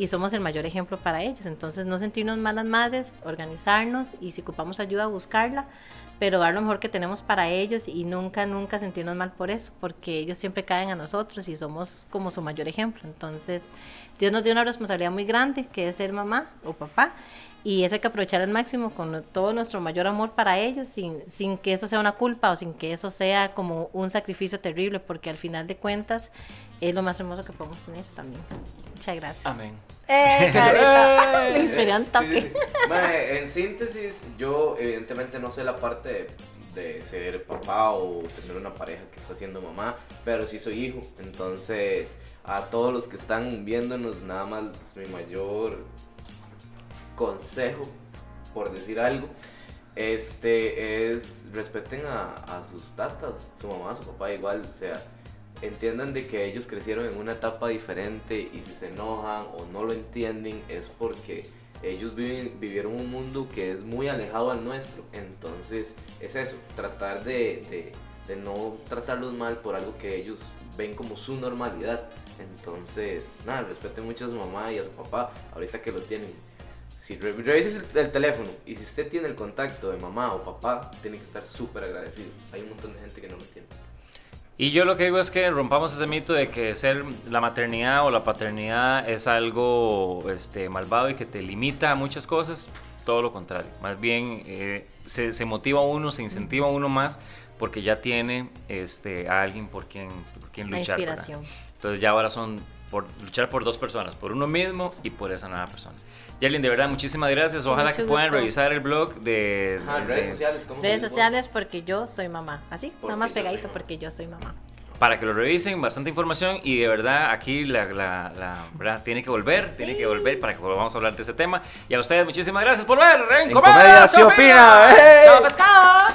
y somos el mayor ejemplo para ellos. Entonces, no sentirnos malas madres, organizarnos y si ocupamos ayuda, buscarla, pero dar lo mejor que tenemos para ellos y nunca, nunca sentirnos mal por eso, porque ellos siempre caen a nosotros y somos como su mayor ejemplo. Entonces, Dios nos dio una responsabilidad muy grande, que es ser mamá o papá, y eso hay que aprovechar al máximo con todo nuestro mayor amor para ellos, sin, sin que eso sea una culpa o sin que eso sea como un sacrificio terrible, porque al final de cuentas es lo más hermoso que podemos tener también. Muchas gracias. Amén. Eh, Carita. Me en síntesis, yo evidentemente no sé la parte de, de, ser papá o tener una pareja que está siendo mamá, pero sí soy hijo. Entonces, a todos los que están viéndonos, nada más mi mayor consejo, por decir algo, este es respeten a, sus tatas, su mamá, su papá igual, o sea, entiendan de que ellos crecieron en una etapa diferente y si se enojan o no lo entienden es porque ellos viven, vivieron un mundo que es muy alejado al nuestro. Entonces es eso, tratar de, de, no tratarlos mal por algo que ellos ven como su normalidad. Entonces, nada, respeten mucho a su mamá y a su papá ahorita que lo tienen si revises el, teléfono y si usted tiene el contacto de mamá o papá, tiene que estar súper agradecido. Hay un montón de gente que no lo tiene. Y yo lo que digo es que rompamos ese mito de que ser la maternidad o la paternidad es algo este, malvado y que te limita a muchas cosas. Todo lo contrario. Más bien eh, se, se, motiva a uno, se incentiva a uno más porque ya tiene este, a alguien por quien, por quien luchar. inspiración. Entonces ya ahora son por luchar por dos personas, por uno mismo y por esa nueva persona. Jalen, de verdad, muchísimas gracias. Ojalá que puedan revisar el blog de, Ajá, redes sociales. ¿cómo redes sociales porque yo soy mamá. Así, nada más pegadito porque yo soy mamá. Para que lo revisen, bastante información y de verdad aquí la, ¿verdad? tiene que volver, tiene que volver para que volvamos a hablar de ese tema. Y a ustedes muchísimas gracias por ver en, en Comedia, Comedia se opina. ¡Chao pescado!